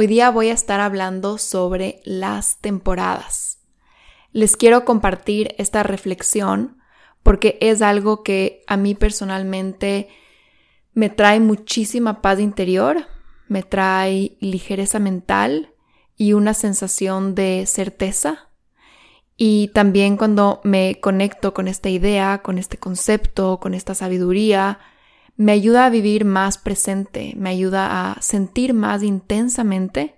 Hoy día voy a estar hablando sobre las temporadas. Les quiero compartir esta reflexión porque es algo que a mí personalmente me trae muchísima paz interior, me trae ligereza mental y una sensación de certeza. Y también cuando me conecto con esta idea, con este concepto, con esta sabiduría, me ayuda a vivir más presente, me ayuda a sentir más intensamente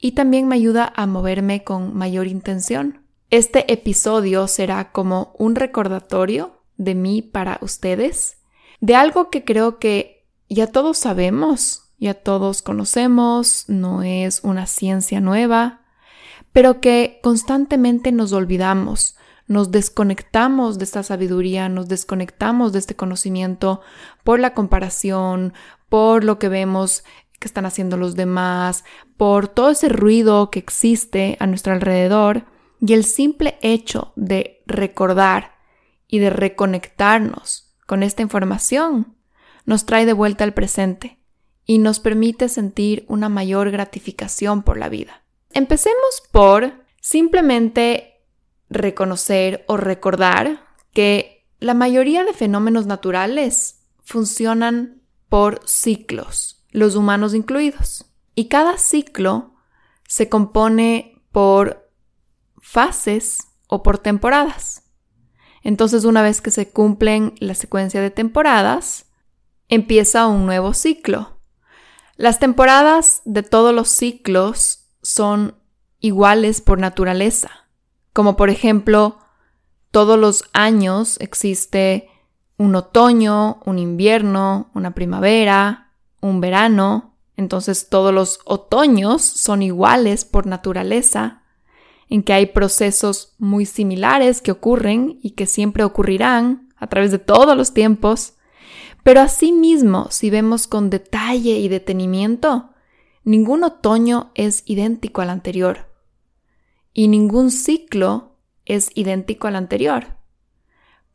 y también me ayuda a moverme con mayor intención. Este episodio será como un recordatorio de mí para ustedes, de algo que creo que ya todos sabemos, ya todos conocemos, no es una ciencia nueva, pero que constantemente nos olvidamos nos desconectamos de esta sabiduría, nos desconectamos de este conocimiento por la comparación, por lo que vemos que están haciendo los demás, por todo ese ruido que existe a nuestro alrededor y el simple hecho de recordar y de reconectarnos con esta información nos trae de vuelta al presente y nos permite sentir una mayor gratificación por la vida. Empecemos por simplemente reconocer o recordar que la mayoría de fenómenos naturales funcionan por ciclos, los humanos incluidos. Y cada ciclo se compone por fases o por temporadas. Entonces, una vez que se cumplen la secuencia de temporadas, empieza un nuevo ciclo. Las temporadas de todos los ciclos son iguales por naturaleza como por ejemplo, todos los años existe un otoño, un invierno, una primavera, un verano, entonces todos los otoños son iguales por naturaleza, en que hay procesos muy similares que ocurren y que siempre ocurrirán a través de todos los tiempos, pero asimismo, si vemos con detalle y detenimiento, ningún otoño es idéntico al anterior y ningún ciclo es idéntico al anterior.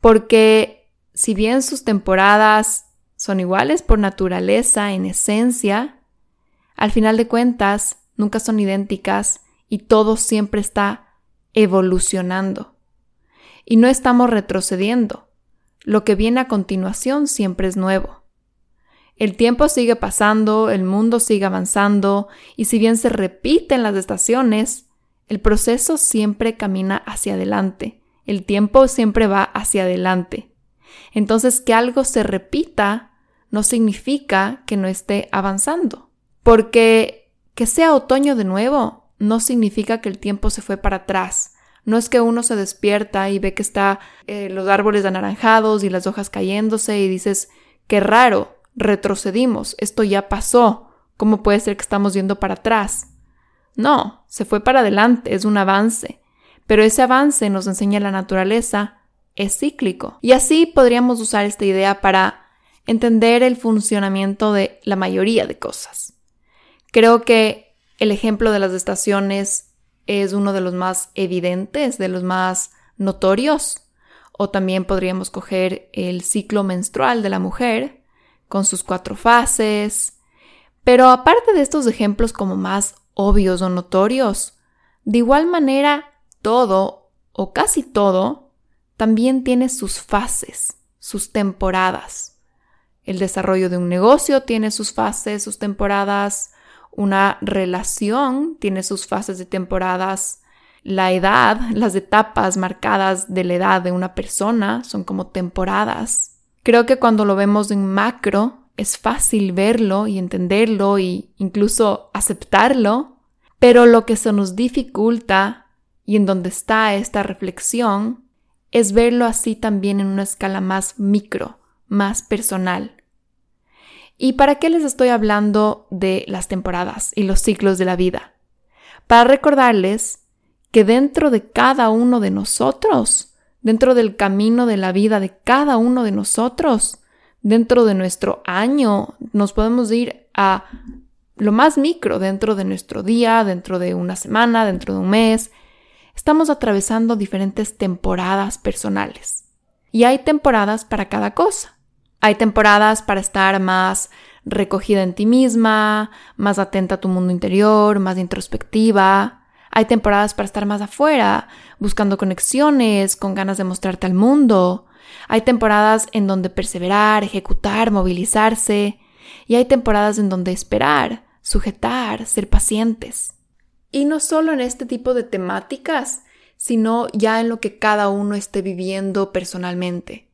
Porque si bien sus temporadas son iguales por naturaleza, en esencia, al final de cuentas nunca son idénticas y todo siempre está evolucionando. Y no estamos retrocediendo. Lo que viene a continuación siempre es nuevo. El tiempo sigue pasando, el mundo sigue avanzando, y si bien se repiten las estaciones, el proceso siempre camina hacia adelante, el tiempo siempre va hacia adelante. Entonces, que algo se repita no significa que no esté avanzando, porque que sea otoño de nuevo no significa que el tiempo se fue para atrás. No es que uno se despierta y ve que está eh, los árboles anaranjados y las hojas cayéndose y dices, qué raro, retrocedimos, esto ya pasó, ¿cómo puede ser que estamos yendo para atrás? No, se fue para adelante, es un avance. Pero ese avance nos enseña la naturaleza, es cíclico. Y así podríamos usar esta idea para entender el funcionamiento de la mayoría de cosas. Creo que el ejemplo de las estaciones es uno de los más evidentes, de los más notorios. O también podríamos coger el ciclo menstrual de la mujer, con sus cuatro fases. Pero aparte de estos ejemplos como más obvios o notorios. De igual manera, todo o casi todo también tiene sus fases, sus temporadas. El desarrollo de un negocio tiene sus fases, sus temporadas. Una relación tiene sus fases de temporadas. La edad, las etapas marcadas de la edad de una persona son como temporadas. Creo que cuando lo vemos en macro, es fácil verlo y entenderlo e incluso aceptarlo, pero lo que se nos dificulta y en donde está esta reflexión es verlo así también en una escala más micro, más personal. ¿Y para qué les estoy hablando de las temporadas y los ciclos de la vida? para recordarles que dentro de cada uno de nosotros, dentro del camino de la vida de cada uno de nosotros, dentro de nuestro año, nos podemos ir a lo más micro dentro de nuestro día, dentro de una semana, dentro de un mes. Estamos atravesando diferentes temporadas personales. Y hay temporadas para cada cosa. Hay temporadas para estar más recogida en ti misma, más atenta a tu mundo interior, más introspectiva. Hay temporadas para estar más afuera, buscando conexiones, con ganas de mostrarte al mundo. Hay temporadas en donde perseverar, ejecutar, movilizarse. Y hay temporadas en donde esperar, sujetar, ser pacientes. Y no solo en este tipo de temáticas, sino ya en lo que cada uno esté viviendo personalmente.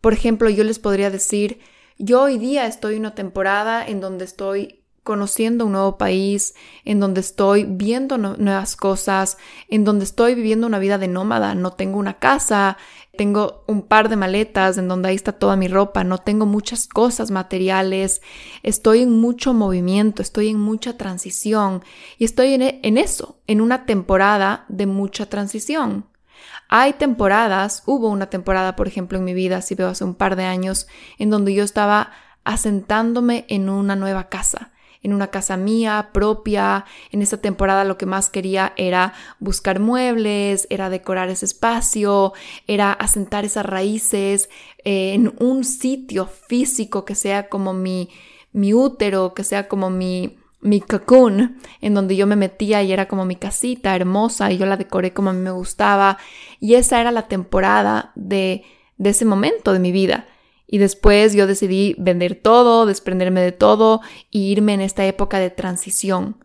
Por ejemplo, yo les podría decir, yo hoy día estoy en una temporada en donde estoy conociendo un nuevo país, en donde estoy viendo nuevas cosas, en donde estoy viviendo una vida de nómada, no tengo una casa, tengo un par de maletas en donde ahí está toda mi ropa, no tengo muchas cosas materiales, estoy en mucho movimiento, estoy en mucha transición y estoy en, en eso, en una temporada de mucha transición. Hay temporadas, hubo una temporada, por ejemplo, en mi vida, si veo hace un par de años, en donde yo estaba asentándome en una nueva casa en una casa mía propia. En esa temporada lo que más quería era buscar muebles, era decorar ese espacio, era asentar esas raíces eh, en un sitio físico que sea como mi, mi útero, que sea como mi, mi cocoon, en donde yo me metía y era como mi casita hermosa y yo la decoré como a mí me gustaba. Y esa era la temporada de, de ese momento de mi vida. Y después yo decidí vender todo, desprenderme de todo e irme en esta época de transición.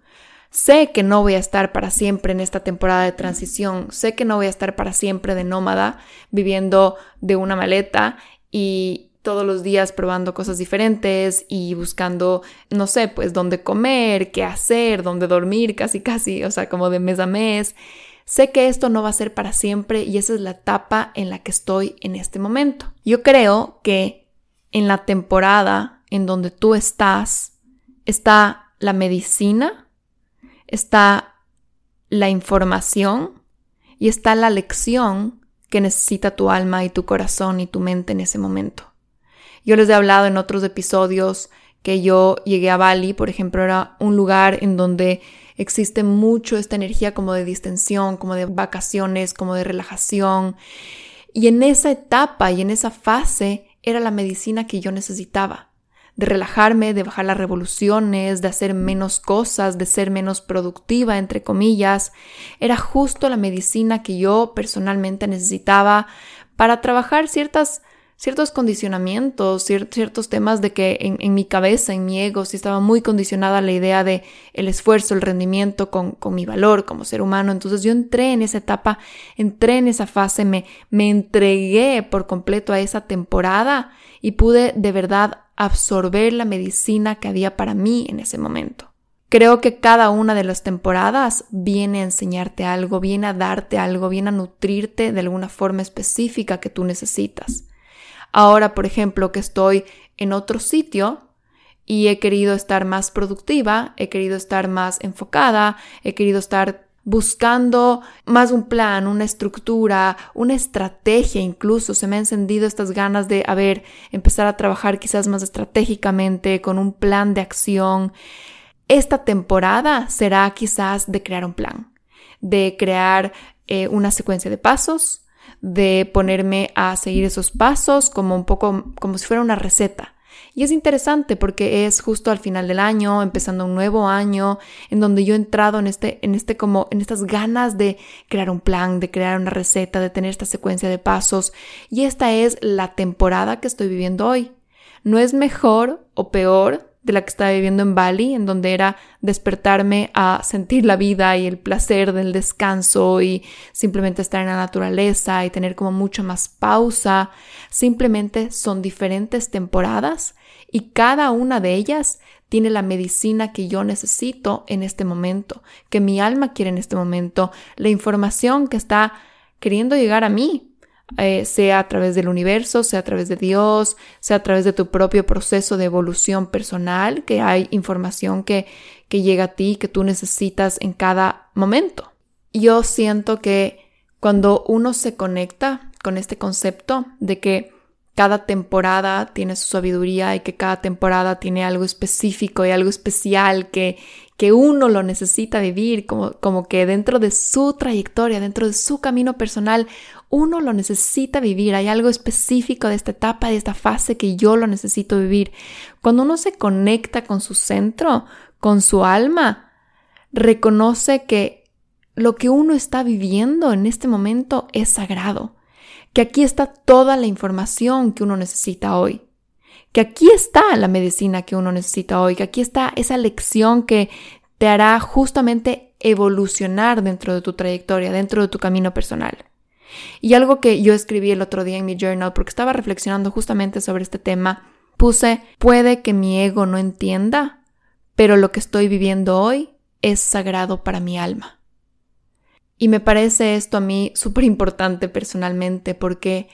Sé que no voy a estar para siempre en esta temporada de transición, sé que no voy a estar para siempre de nómada, viviendo de una maleta y todos los días probando cosas diferentes y buscando, no sé, pues dónde comer, qué hacer, dónde dormir, casi casi, o sea, como de mes a mes. Sé que esto no va a ser para siempre y esa es la etapa en la que estoy en este momento. Yo creo que en la temporada en donde tú estás está la medicina, está la información y está la lección que necesita tu alma y tu corazón y tu mente en ese momento. Yo les he hablado en otros episodios que yo llegué a Bali, por ejemplo, era un lugar en donde existe mucho esta energía como de distensión, como de vacaciones, como de relajación. Y en esa etapa y en esa fase era la medicina que yo necesitaba, de relajarme, de bajar las revoluciones, de hacer menos cosas, de ser menos productiva, entre comillas. Era justo la medicina que yo personalmente necesitaba para trabajar ciertas ciertos condicionamientos, ciertos temas de que en, mi cabeza, en mi ego, sí estaba muy condicionada la idea de el esfuerzo, el rendimiento con, mi valor como ser humano. Entonces yo entré en esa etapa, entré en esa fase, me, me entregué por completo a esa temporada y pude de verdad absorber la medicina que había para mí en ese momento. Creo que cada una de las temporadas viene a enseñarte algo, viene a darte algo, viene a nutrirte de alguna forma específica que tú necesitas. Ahora, por ejemplo, que estoy en otro sitio y he querido estar más productiva, he querido estar más enfocada, he querido estar buscando más un plan, una estructura, una estrategia incluso. Se me han encendido estas ganas de, a ver, empezar a trabajar quizás más estratégicamente, con un plan de acción. Esta temporada será quizás de crear un plan, de crear eh, una secuencia de pasos, de ponerme a seguir esos pasos como un poco como si fuera una receta. Y es interesante porque es justo al final del año, empezando un nuevo año, en donde yo he entrado en este, en este como, en estas ganas de crear un plan, de crear una receta, de tener esta secuencia de pasos. Y esta es la temporada que estoy viviendo hoy. No es mejor o peor de la que estaba viviendo en Bali, en donde era despertarme a sentir la vida y el placer del descanso y simplemente estar en la naturaleza y tener como mucho más pausa. Simplemente son diferentes temporadas y cada una de ellas tiene la medicina que yo necesito en este momento, que mi alma quiere en este momento, la información que está queriendo llegar a mí. Eh, sea a través del universo, sea a través de Dios, sea a través de tu propio proceso de evolución personal, que hay información que, que llega a ti, que tú necesitas en cada momento. Yo siento que cuando uno se conecta con este concepto de que cada temporada tiene su sabiduría y que cada temporada tiene algo específico y algo especial que, que uno lo necesita vivir, como, como que dentro de su trayectoria, dentro de su camino personal, uno lo necesita vivir. Hay algo específico de esta etapa, de esta fase que yo lo necesito vivir. Cuando uno se conecta con su centro, con su alma, reconoce que lo que uno está viviendo en este momento es sagrado que aquí está toda la información que uno necesita hoy, que aquí está la medicina que uno necesita hoy, que aquí está esa lección que te hará justamente evolucionar dentro de tu trayectoria, dentro de tu camino personal. Y algo que yo escribí el otro día en mi journal, porque estaba reflexionando justamente sobre este tema, puse, puede que mi ego no entienda, pero lo que estoy viviendo hoy es sagrado para mi alma. Y me parece esto a mí súper importante personalmente porque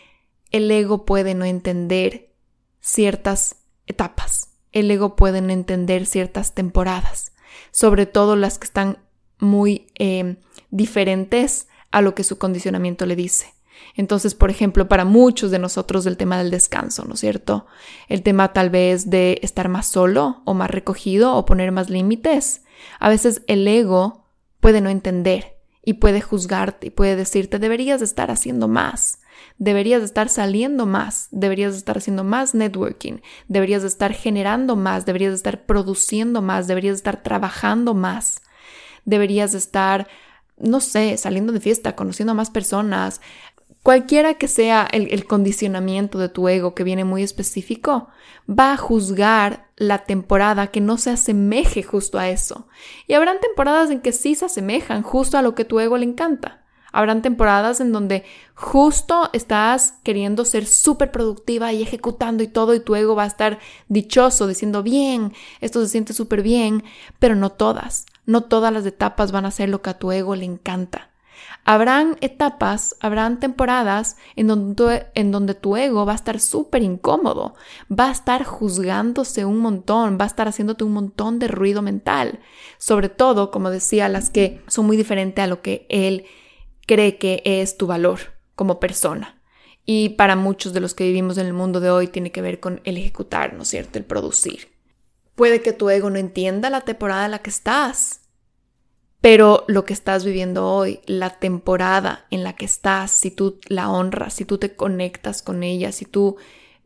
el ego puede no entender ciertas etapas, el ego puede no entender ciertas temporadas, sobre todo las que están muy em, diferentes a lo que su condicionamiento le dice. Entonces, por ejemplo, para muchos de nosotros el tema del descanso, ¿no es cierto? El tema tal vez de estar más solo o más recogido o poner más límites. A veces el ego puede no entender y puede juzgarte y puede decirte deberías estar haciendo más, deberías estar saliendo más, deberías estar haciendo más networking, deberías estar generando más, deberías estar produciendo más, deberías estar trabajando más, deberías estar, no sé, saliendo de fiesta, conociendo a más personas, Cualquiera que sea el, condicionamiento de tu ego que viene muy específico, va a juzgar la temporada que no se asemeje justo a eso. Y habrán temporadas en que sí se asemejan justo a lo que tu ego le encanta. Habrán temporadas en donde justo estás queriendo ser súper productiva y ejecutando y todo y tu ego va a estar dichoso diciendo bien, esto se siente súper bien, pero no todas. No todas las etapas van a ser lo que a tu ego le encanta. Habrán etapas, habrán temporadas en donde, tu ego va a estar súper incómodo, va a estar juzgándose un montón, va a estar haciéndote un montón de ruido mental, sobre todo, como decía, las que son muy diferentes a lo que él cree que es tu valor como persona. Y para muchos de los que vivimos en el mundo de hoy tiene que ver con el ejecutar, ¿no es cierto? El producir. Puede que tu ego no entienda la temporada en la que estás, pero lo que estás viviendo hoy, la temporada en la que estás, si tú la honras, si tú te conectas con ella, si tú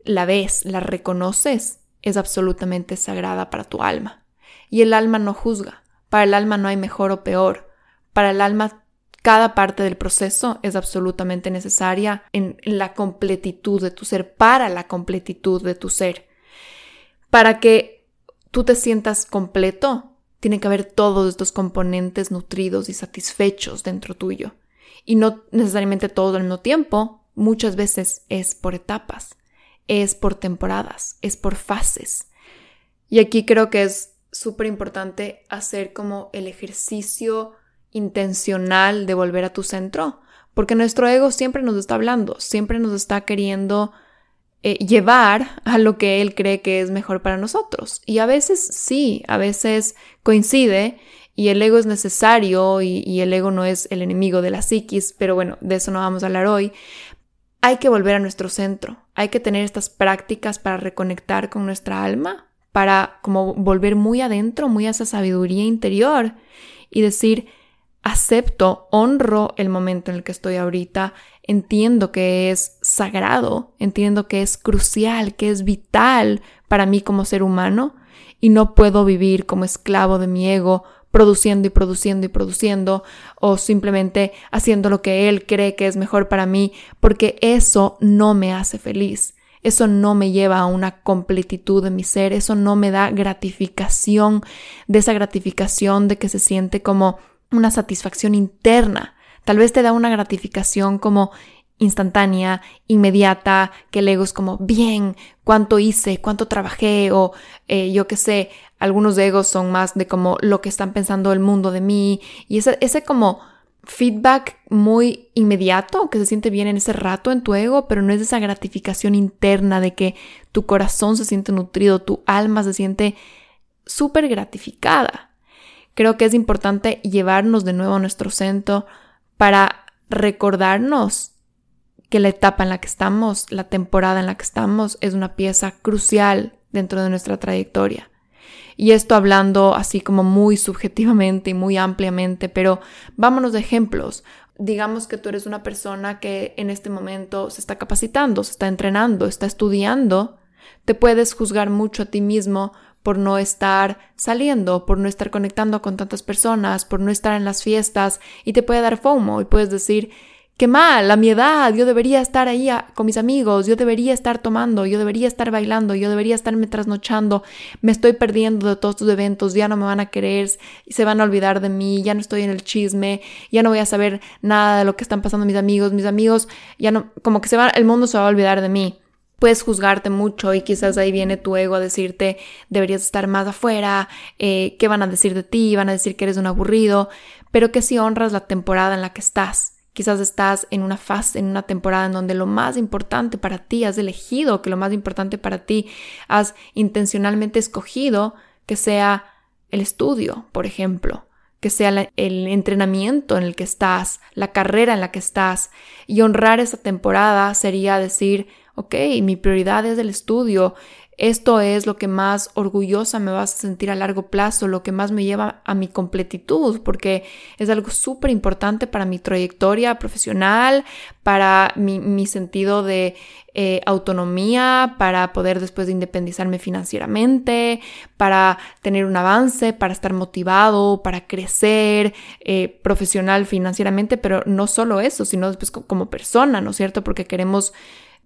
la ves, la reconoces, es absolutamente sagrada para tu alma. Y el alma no juzga. Para el alma no hay mejor o peor. Para el alma cada parte del proceso es absolutamente necesaria en, la completitud de tu ser, para la completitud de tu ser. Para que tú te sientas completo, tiene que haber todos estos componentes nutridos y satisfechos dentro tuyo. Y no necesariamente todo al mismo tiempo, muchas veces es por etapas, es por temporadas, es por fases. Y aquí creo que es súper importante hacer como el ejercicio intencional de volver a tu centro, porque nuestro ego siempre nos está hablando, siempre nos está queriendo eh, llevar a lo que él cree que es mejor para nosotros. Y a veces sí, a veces coincide y el ego es necesario y, y el ego no es el enemigo de la psiquis, pero bueno, de eso no vamos a hablar hoy. Hay que volver a nuestro centro, hay que tener estas prácticas para reconectar con nuestra alma, para como volver muy adentro, muy a esa sabiduría interior y decir, acepto, honro el momento en el que estoy ahorita, entiendo que es sagrado, entiendo que es crucial, que es vital para mí como ser humano y no puedo vivir como esclavo de mi ego produciendo y produciendo y produciendo o simplemente haciendo lo que él cree que es mejor para mí porque eso no me hace feliz. Eso no me lleva a una completitud de mi ser, eso no me da gratificación, de esa gratificación de que se siente como una satisfacción interna. Tal vez te da una gratificación como instantánea, inmediata, que el ego es como, bien, cuánto hice, cuánto trabajé, o eh, yo qué sé, algunos egos son más de como lo que están pensando el mundo de mí, y ese, ese como feedback muy inmediato, que se siente bien en ese rato en tu ego, pero no es esa gratificación interna de que tu corazón se siente nutrido, tu alma se siente súper gratificada. Creo que es importante llevarnos de nuevo a nuestro centro para recordarnos que la etapa en la que estamos, la temporada en la que estamos, es una pieza crucial dentro de nuestra trayectoria. Y esto hablando así como muy subjetivamente y muy ampliamente, pero vámonos de ejemplos. Digamos que tú eres una persona que en este momento se está capacitando, se está entrenando, está estudiando. Te puedes juzgar mucho a ti mismo por no estar saliendo, por no estar conectando con tantas personas, por no estar en las fiestas y te puede dar FOMO y puedes decir, qué mal, a mi edad, yo debería estar ahí con mis amigos, yo debería estar tomando, yo debería estar bailando, yo debería estarme trasnochando, me estoy perdiendo de todos tus eventos, ya no me van a querer, se van a olvidar de mí, ya no estoy en el chisme, ya no voy a saber nada de lo que están pasando mis amigos, mis amigos, ya no, como que se va, el mundo se va a olvidar de mí. Puedes juzgarte mucho y quizás ahí viene tu ego a decirte deberías estar más afuera, eh, qué van a decir de ti, van a decir que eres un aburrido, pero que si honras la temporada en la que estás, Quizás estás en una fase, en una temporada en donde lo más importante para ti has elegido, que lo más importante para ti has intencionalmente escogido que sea el estudio, por ejemplo, que sea el entrenamiento en el que estás, la carrera en la que estás. Y honrar esa temporada sería decir, ok, mi prioridad es el estudio, esto es lo que más orgullosa me vas a sentir a largo plazo, lo que más me lleva a mi completitud, porque es algo súper importante para mi trayectoria profesional, para mi, sentido de eh, autonomía, para poder después de independizarme financieramente, para tener un avance, para estar motivado, para crecer eh, profesional financieramente, pero no solo eso, sino después como persona, ¿no es cierto? Porque queremos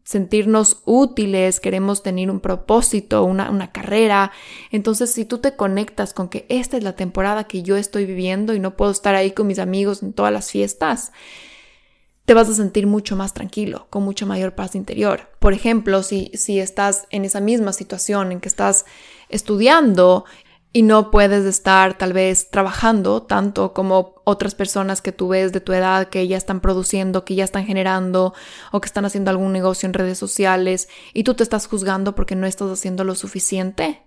sentirnos útiles, queremos tener un propósito, una, una, carrera. Entonces, si tú te conectas con que esta es la temporada que yo estoy viviendo y no puedo estar ahí con mis amigos en todas las fiestas, te vas a sentir mucho más tranquilo, con mucha mayor paz interior. Por ejemplo, si, si estás en esa misma situación en que estás estudiando y no puedes estar tal vez trabajando tanto como otras personas que tú ves de tu edad que ya están produciendo, que ya están generando o que están haciendo algún negocio en redes sociales y tú te estás juzgando porque no estás haciendo lo suficiente.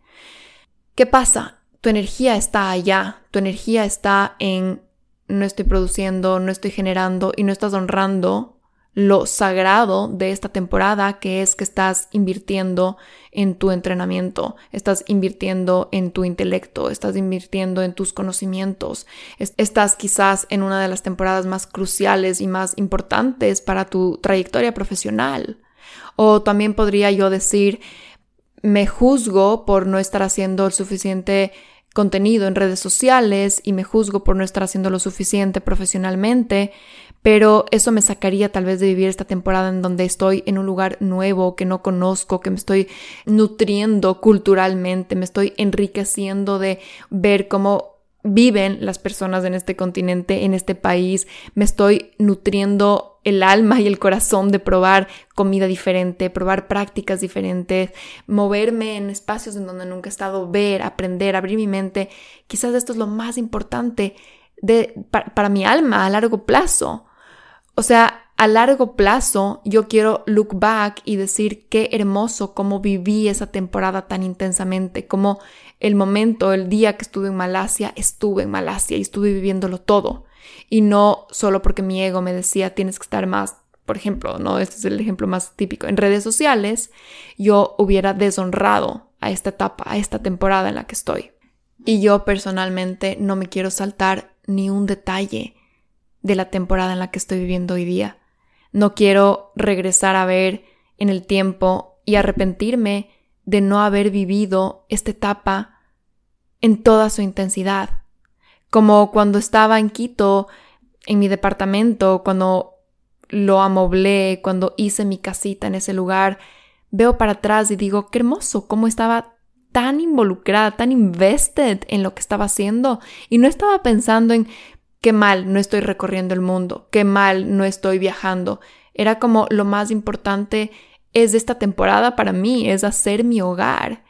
¿Qué pasa? Tu energía está allá, tu energía está en no estoy produciendo, no estoy generando y no estás honrando lo sagrado de esta temporada, que es que estás invirtiendo en tu entrenamiento, estás invirtiendo en tu intelecto, estás invirtiendo en tus conocimientos, estás quizás en una de las temporadas más cruciales y más importantes para tu trayectoria profesional. O también podría yo decir, me juzgo por no estar haciendo el suficiente contenido en redes sociales y me juzgo por no estar haciendo lo suficiente profesionalmente, pero eso me sacaría tal vez de vivir esta temporada en donde estoy en un lugar nuevo que no conozco, que me estoy nutriendo culturalmente, me estoy enriqueciendo de ver cómo viven las personas en este continente, en este país, me estoy nutriendo el alma y el corazón de probar comida diferente, probar prácticas diferentes, moverme en espacios en donde nunca he estado, ver, aprender, abrir mi mente. Quizás esto es lo más importante de, para mi alma a largo plazo. O sea, a largo plazo yo quiero look back y decir qué hermoso cómo viví esa temporada tan intensamente, como el momento, el día que estuve en Malasia, estuve en Malasia y estuve viviéndolo todo. Y no solo porque mi ego me decía tienes que estar más, por ejemplo, no, este es el ejemplo más típico, en redes sociales yo hubiera deshonrado a esta etapa, a esta temporada en la que estoy. Y yo personalmente no me quiero saltar ni un detalle de la temporada en la que estoy viviendo hoy día. No quiero regresar a ver en el tiempo y arrepentirme de no haber vivido esta etapa en toda su intensidad. Como cuando estaba en Quito, en mi departamento, cuando lo amoblé, cuando hice mi casita en ese lugar, veo para atrás y digo, qué hermoso, cómo estaba tan involucrada, tan invested en lo que estaba haciendo y no estaba pensando en qué mal no estoy recorriendo el mundo, qué mal no estoy viajando. Era como lo más importante es esta temporada para mí, es hacer mi hogar.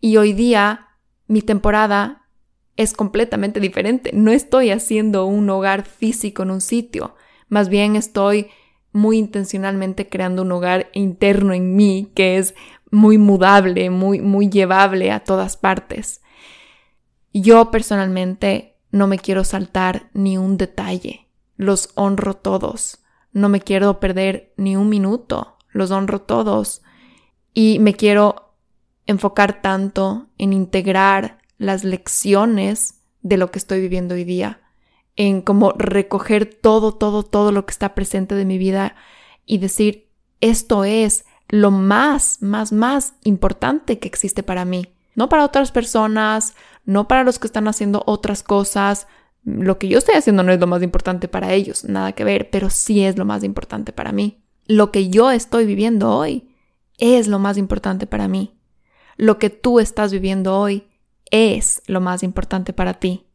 Y hoy día mi temporada es completamente diferente. No estoy haciendo un hogar físico en un sitio, más bien estoy muy intencionalmente creando un hogar interno en mí que es muy mudable, muy, muy llevable a todas partes. Yo personalmente no me quiero saltar ni un detalle, los honro todos, no me quiero perder ni un minuto, los honro todos. Y me quiero enfocar tanto en integrar las lecciones de lo que estoy viviendo hoy día, en como recoger todo, todo, todo lo que está presente de mi vida y decir, esto es lo más, más, más importante que existe para mí. No para otras personas, no para los que están haciendo otras cosas. Lo que yo estoy haciendo no es lo más importante para ellos, nada que ver, pero sí es lo más importante para mí. Lo que yo estoy viviendo hoy es lo más importante para mí. Lo que tú estás viviendo hoy es lo más importante para ti.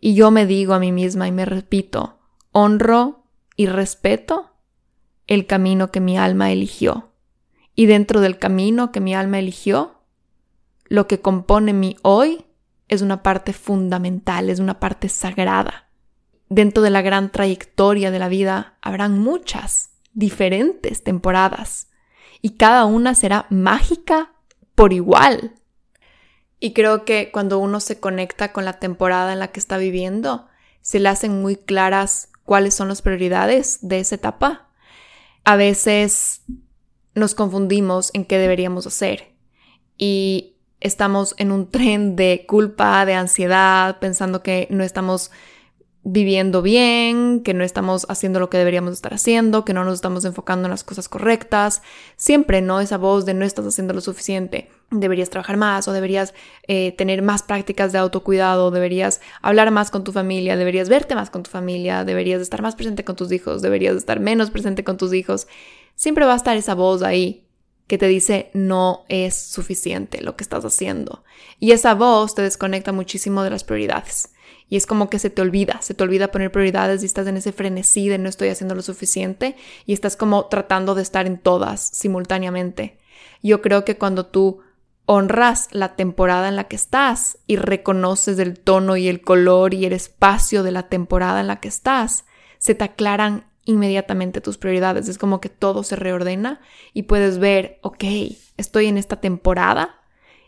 Y yo me digo a mí misma y me repito, honro y respeto el camino que mi alma eligió. Y dentro del camino que mi alma eligió, lo que compone mi hoy es una parte fundamental, es una parte sagrada. Dentro de la gran trayectoria de la vida habrán muchas diferentes temporadas y cada una será mágica por igual. Y creo que cuando uno se conecta con la temporada en la que está viviendo, se le hacen muy claras cuáles son las prioridades de esa etapa. A veces nos confundimos en qué deberíamos hacer y estamos en un tren de culpa, de ansiedad, pensando que no estamos viviendo bien, que no estamos haciendo lo que deberíamos estar haciendo, que no nos estamos enfocando en las cosas correctas. Siempre, ¿no? Esa voz de no estás haciendo lo suficiente, deberías trabajar más o deberías eh, tener más prácticas de autocuidado, deberías hablar más con tu familia, deberías verte más con tu familia, deberías estar más presente con tus hijos, deberías estar menos presente con tus hijos. Siempre va a estar esa voz ahí que te dice no es suficiente lo que estás haciendo. Y esa voz te desconecta muchísimo de las prioridades. Y es como que se te olvida, se te olvida poner prioridades y estás en ese frenesí de no estoy haciendo lo suficiente y estás como tratando de estar en todas simultáneamente. Yo creo que cuando tú honras la temporada en la que estás y reconoces el tono y el color y el espacio de la temporada en la que estás, se te aclaran inmediatamente tus prioridades. Es como que todo se reordena y puedes ver, ok, estoy en esta temporada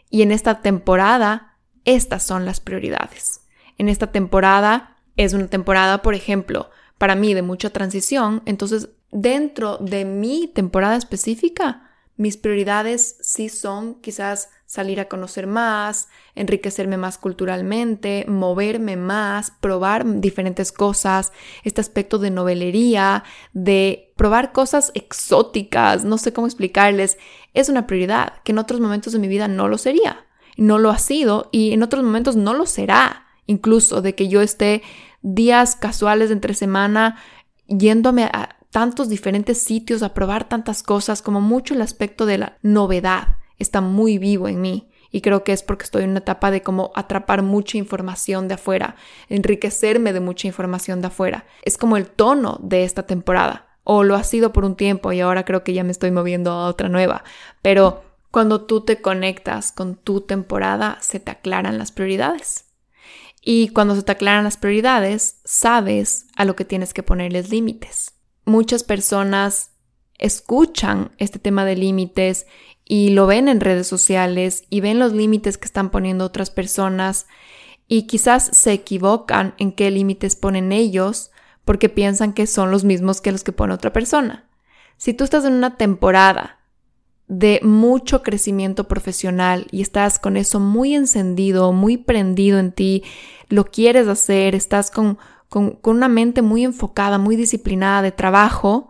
y en esta temporada estas son las prioridades en esta temporada es una temporada, por ejemplo, para mí de mucha transición, entonces dentro de mi temporada específica, mis prioridades sí son quizás salir a conocer más, enriquecerme más culturalmente, moverme más, probar diferentes cosas, este aspecto de novelería, de probar cosas exóticas, no sé cómo explicarles, es una prioridad que en otros momentos de mi vida no lo sería, no lo ha sido y en otros momentos no lo será incluso de que yo esté días casuales entre semana yéndome a tantos diferentes sitios a probar tantas cosas, como mucho el aspecto de la novedad está muy vivo en mí. Y creo que es porque estoy en una etapa de como atrapar mucha información de afuera, enriquecerme de mucha información de afuera. Es como el tono de esta temporada. O lo ha sido por un tiempo y ahora creo que ya me estoy moviendo a otra nueva. Pero cuando tú te conectas con tu temporada, se te aclaran las prioridades. Y cuando se te aclaran las prioridades, sabes a lo que tienes que ponerles límites. Muchas personas escuchan este tema de límites y lo ven en redes sociales y ven los límites que están poniendo otras personas y quizás se equivocan en qué límites ponen ellos porque piensan que son los mismos que los que pone otra persona. Si tú estás en una temporada de mucho crecimiento profesional y estás con eso muy encendido, muy prendido en ti, lo quieres hacer, estás con, con, una mente muy enfocada, muy disciplinada de trabajo,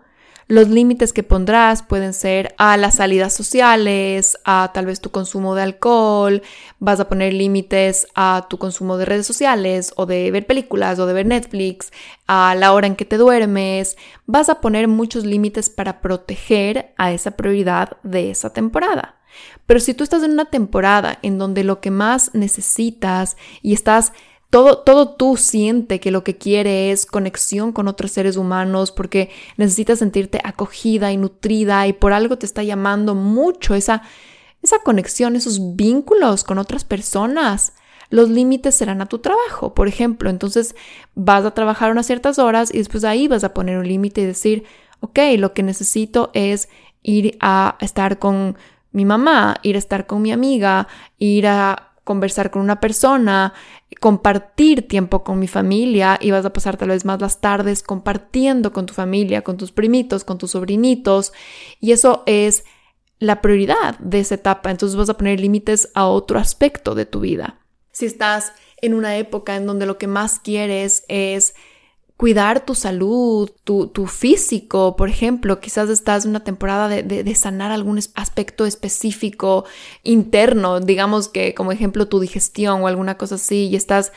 los límites que pondrás pueden ser a las salidas sociales, a tal vez tu consumo de alcohol, vas a poner límites a tu consumo de redes sociales o de ver películas o de ver Netflix, a la hora en que te duermes, vas a poner muchos límites para proteger a esa prioridad de esa temporada. Pero si tú estás en una temporada en donde lo que más necesitas y estás todo, todo tú siente que lo que quiere es conexión con otros seres humanos porque necesitas sentirte acogida y nutrida y por algo te está llamando mucho esa, esa conexión, esos vínculos con otras personas. los límites serán a tu trabajo, por ejemplo. Entonces vas a trabajar unas ciertas horas y después ahí vas a poner un límite y decir, ok, lo que necesito es ir a estar con mi mamá, ir a estar con mi amiga, ir a conversar con una persona, compartir tiempo con mi familia y vas a pasar tal vez más las tardes compartiendo con tu familia, con tus primitos, con tus sobrinitos y eso es la prioridad de esa etapa, entonces vas a poner límites a otro aspecto de tu vida. Si estás en una época en donde lo que más quieres es cuidar tu salud, tu, físico, por ejemplo, quizás estás en una temporada de, de, sanar algún aspecto específico interno, digamos que como ejemplo tu digestión o alguna cosa así, y estás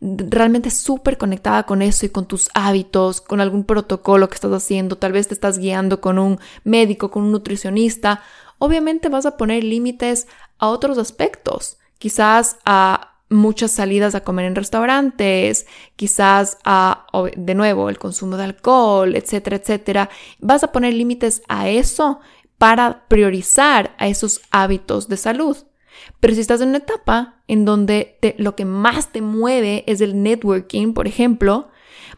realmente súper conectada con eso y con tus hábitos, con algún protocolo que estás haciendo, tal vez te estás guiando con un médico, con un nutricionista, obviamente vas a poner límites a otros aspectos, quizás a muchas salidas a comer en restaurantes, quizás a, de nuevo, el consumo de alcohol, etcétera, etcétera. Vas a poner límites a eso para priorizar a esos hábitos de salud. Pero si estás en una etapa en donde lo que más te mueve es el networking, por ejemplo,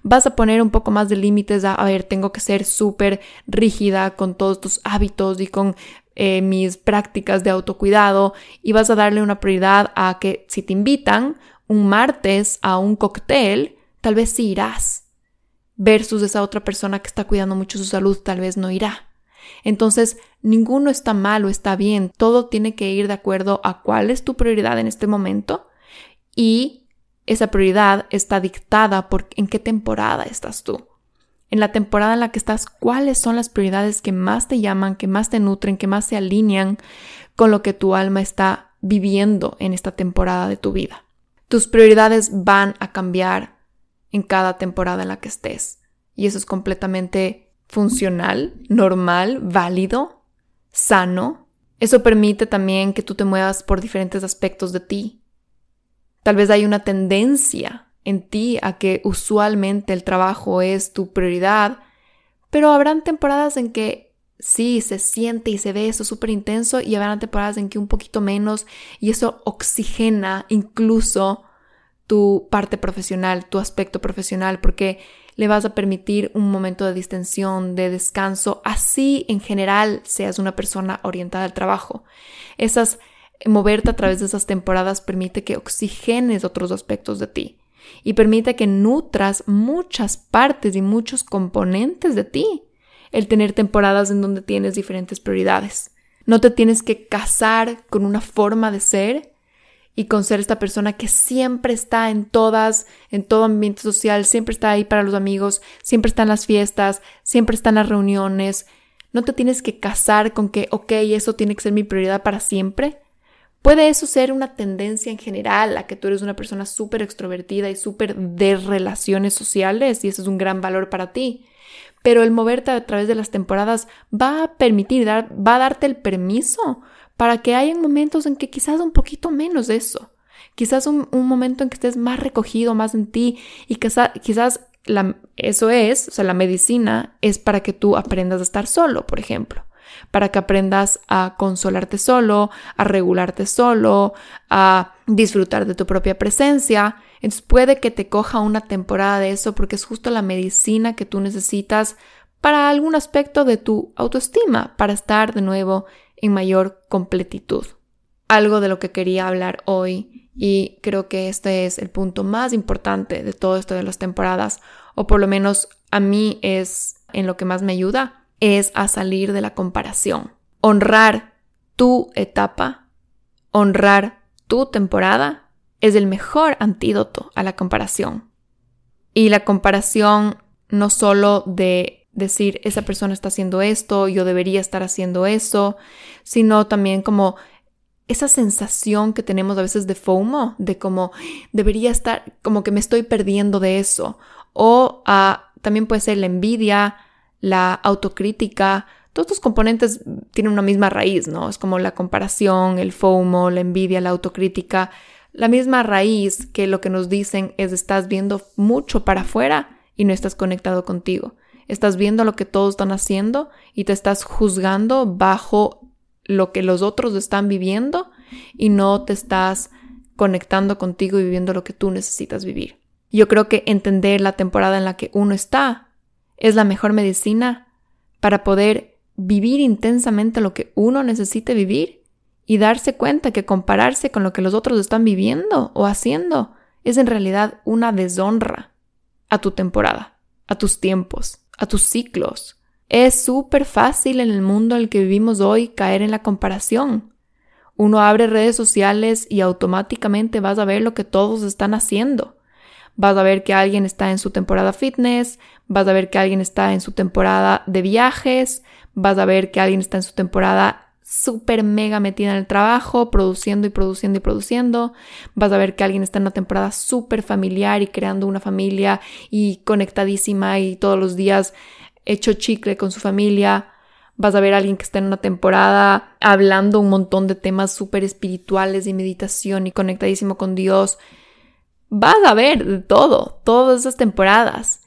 vas a poner un poco más de límites a, a ver, tengo que ser súper rígida con todos tus hábitos y con eh, mis prácticas de autocuidado y vas a darle una prioridad a que si te invitan un martes a un cóctel, tal vez sí irás, versus esa otra persona que está cuidando mucho su salud, tal vez no irá. Entonces, ninguno está mal o está bien, todo tiene que ir de acuerdo a cuál es tu prioridad en este momento y esa prioridad está dictada por en qué temporada estás tú en la temporada en la que estás, cuáles son las prioridades que más te llaman, que más te nutren, que más se alinean con lo que tu alma está viviendo en esta temporada de tu vida. Tus prioridades van a cambiar en cada temporada en la que estés. Y eso es completamente funcional, normal, válido, sano. Eso permite también que tú te muevas por diferentes aspectos de ti. Tal vez hay una tendencia en ti a que usualmente el trabajo es tu prioridad, pero habrán temporadas en que sí se siente y se ve eso súper intenso y habrán temporadas en que un poquito menos y eso oxigena incluso tu parte profesional, tu aspecto profesional, porque le vas a permitir un momento de distensión, de descanso, así en general seas una persona orientada al trabajo. Esas moverte a través de esas temporadas permite que oxigenes otros aspectos de ti y permite que nutras muchas partes y muchos componentes de ti. El tener temporadas en donde tienes diferentes prioridades. No te tienes que casar con una forma de ser y con ser esta persona que siempre está en todas, en todo ambiente social, siempre está ahí para los amigos, siempre está en las fiestas, siempre está en las reuniones. No te tienes que casar con que, ok, eso tiene que ser mi prioridad para siempre. Puede eso ser una tendencia en general a que tú eres una persona súper extrovertida y súper de relaciones sociales y eso es un gran valor para ti. Pero el moverte a través de las temporadas va a permitir, va a darte el permiso para que haya momentos en que quizás un poquito menos de eso. Quizás un, momento en que estés más recogido, más en ti y quizás, quizás eso es, o sea, la medicina es para que tú aprendas a estar solo, por ejemplo para que aprendas a consolarte solo, a regularte solo, a disfrutar de tu propia presencia. Entonces puede que te coja una temporada de eso porque es justo la medicina que tú necesitas para algún aspecto de tu autoestima, para estar de nuevo en mayor completitud. Algo de lo que quería hablar hoy y creo que este es el punto más importante de todo esto de las temporadas, o por lo menos a mí es en lo que más me ayuda, es a salir de la comparación. Honrar tu etapa, honrar tu temporada es el mejor antídoto a la comparación. Y la comparación no solo de decir esa persona está haciendo esto, yo debería estar haciendo eso, sino también como esa sensación que tenemos a veces de FOMO, de como debería estar, como que me estoy perdiendo de eso. O ah, también puede ser la envidia, la autocrítica, todos estos componentes tienen una misma raíz, ¿no? Es como la comparación, el FOMO, la envidia, la autocrítica, la misma raíz que lo que nos dicen es estás viendo mucho para afuera y no estás conectado contigo. Estás viendo lo que todos están haciendo y te estás juzgando bajo lo que los otros están viviendo y no te estás conectando contigo y viviendo lo que tú necesitas vivir. Yo creo que entender la temporada en la que uno está es la mejor medicina para poder vivir intensamente lo que uno necesite vivir y darse cuenta que compararse con lo que los otros están viviendo o haciendo es en realidad una deshonra a tu temporada, a tus tiempos, a tus ciclos. Es súper fácil en el mundo en el que vivimos hoy caer en la comparación. Uno abre redes sociales y automáticamente vas a ver lo que todos están haciendo. Vas a ver que alguien está en su temporada fitness, vas a ver que alguien está en su temporada de viajes, vas a ver que alguien está en su temporada súper mega metida en el trabajo, produciendo y produciendo y produciendo. Vas a ver que alguien está en una temporada súper familiar y creando una familia y conectadísima y todos los días hecho chicle con su familia. Vas a ver a alguien que está en una temporada hablando un montón de temas súper espirituales y meditación y conectadísimo con Dios. Vas a ver todo, todas esas temporadas.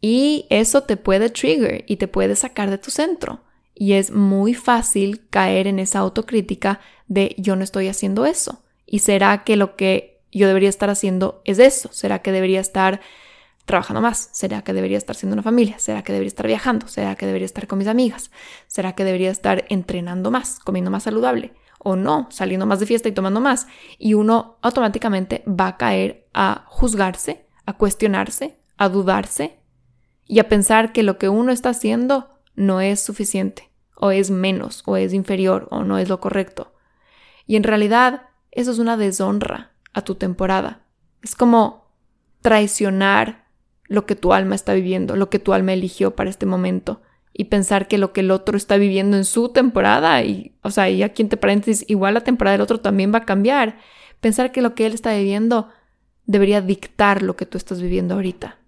Y eso te puede trigger y te puede sacar de tu centro. Y es muy fácil caer en esa autocrítica de yo no estoy haciendo eso. ¿Y será que lo que yo debería estar haciendo es eso? ¿Será que debería estar trabajando más? ¿Será que debería estar siendo una familia? ¿Será que debería estar viajando? ¿Será que debería estar con mis amigas? ¿Será que debería estar entrenando más, comiendo más saludable? O no, saliendo más de fiesta y tomando más. Y uno automáticamente va a caer a juzgarse, a cuestionarse, a dudarse y a pensar que lo que uno está haciendo no es suficiente, o es menos, o es inferior, o no es lo correcto. Y en realidad eso es una deshonra a tu temporada. Es como traicionar lo que tu alma está viviendo, lo que tu alma eligió para este momento y pensar que lo que el otro está viviendo en su temporada y, o sea, y aquí entre paréntesis, igual la temporada del otro también va a cambiar. Pensar que lo que él está viviendo debería dictar lo que tú estás viviendo ahorita.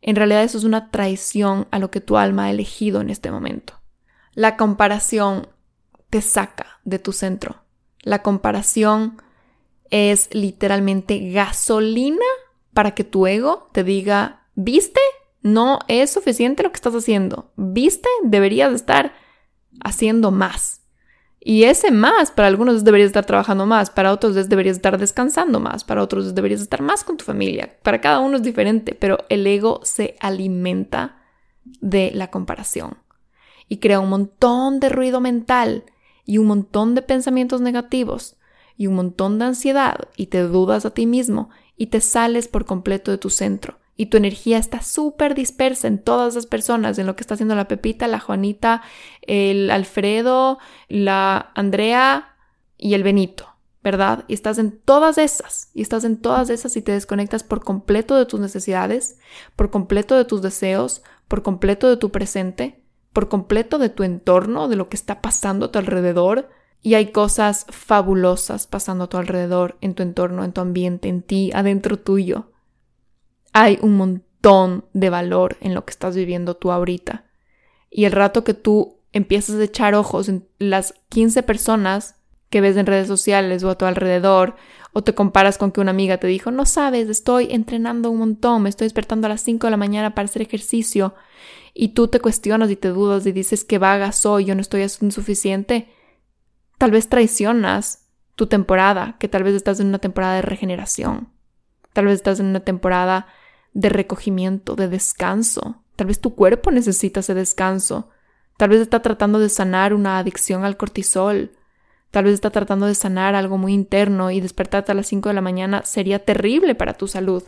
En realidad eso es una traición a lo que tu alma ha elegido en este momento. La comparación te saca de tu centro. La comparación es literalmente gasolina para que tu ego te diga, ¿viste? No es suficiente lo que estás haciendo. ¿Viste? Deberías estar haciendo más. Y ese más, para algunos deberías estar trabajando más, para otros deberías estar descansando más, para otros deberías estar más con tu familia. Para cada uno es diferente, pero el ego se alimenta de la comparación y crea un montón de ruido mental y un montón de pensamientos negativos y un montón de ansiedad y te dudas a ti mismo y te sales por completo de tu centro y tu energía está súper dispersa en todas las personas, en lo que está haciendo la Pepita, la Juanita, el Alfredo, la Andrea y el Benito, ¿verdad? Y estás en todas esas, y estás en todas esas y te desconectas por completo de tus necesidades, por completo de tus deseos, por completo de tu presente, por completo de tu entorno, de lo que está pasando a tu alrededor. Y hay cosas fabulosas pasando a tu alrededor, en tu entorno, en tu ambiente, en ti, adentro tuyo hay un montón de valor en lo que estás viviendo tú ahorita. Y el rato que tú empiezas a echar ojos en las 15 personas que ves en redes sociales o a tu alrededor, o te comparas con que una amiga te dijo, no sabes, estoy entrenando un montón, me estoy despertando a las 5 de la mañana para hacer ejercicio, y tú te cuestionas y te dudas y dices que vaga soy, yo no estoy suficiente, tal vez traicionas tu temporada, que tal vez estás en una temporada de regeneración, tal vez estás en una temporada de recogimiento, de descanso. Tal vez tu cuerpo necesita ese descanso. Tal vez está tratando de sanar una adicción al cortisol. Tal vez está tratando de sanar algo muy interno y despertarte a las 5 de la mañana sería terrible para tu salud.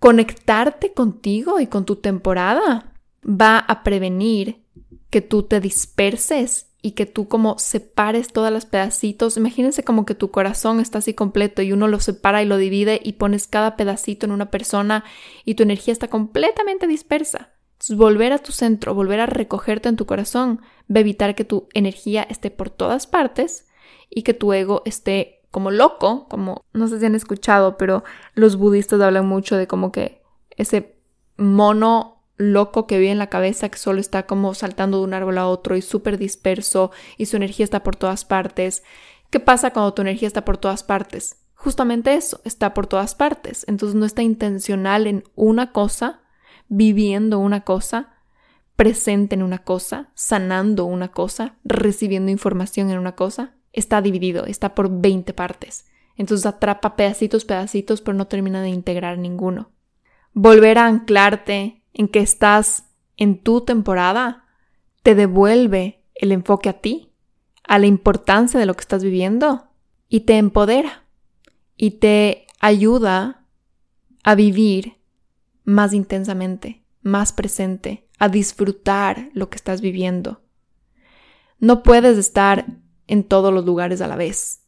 Conectarte contigo y con tu temporada va a prevenir que tú te disperses y que tú como separes todas las pedacitos. Imagínense como que tu corazón está así completo y uno lo separa y lo divide y pones cada pedacito en una persona y tu energía está completamente dispersa. Entonces, volver a tu centro, volver a recogerte en tu corazón, va a evitar que tu energía esté por todas partes y que tu ego esté como loco, como no sé si han escuchado, pero los budistas hablan mucho de como que ese mono loco que vive en la cabeza que solo está como saltando de un árbol a otro y súper disperso y su energía está por todas partes. ¿Qué pasa cuando tu energía está por todas partes? Justamente eso, está por todas partes. Entonces no está intencional en una cosa, viviendo una cosa, presente en una cosa, sanando una cosa, recibiendo información en una cosa. Está dividido, está por 20 partes. Entonces atrapa pedacitos, pedacitos, pero no termina de integrar ninguno. Volver a anclarte en que estás en tu temporada te devuelve el enfoque a ti, a la importancia de lo que estás viviendo y te empodera y te ayuda a vivir más intensamente, más presente, a disfrutar lo que estás viviendo. No puedes estar en todos los lugares a la vez.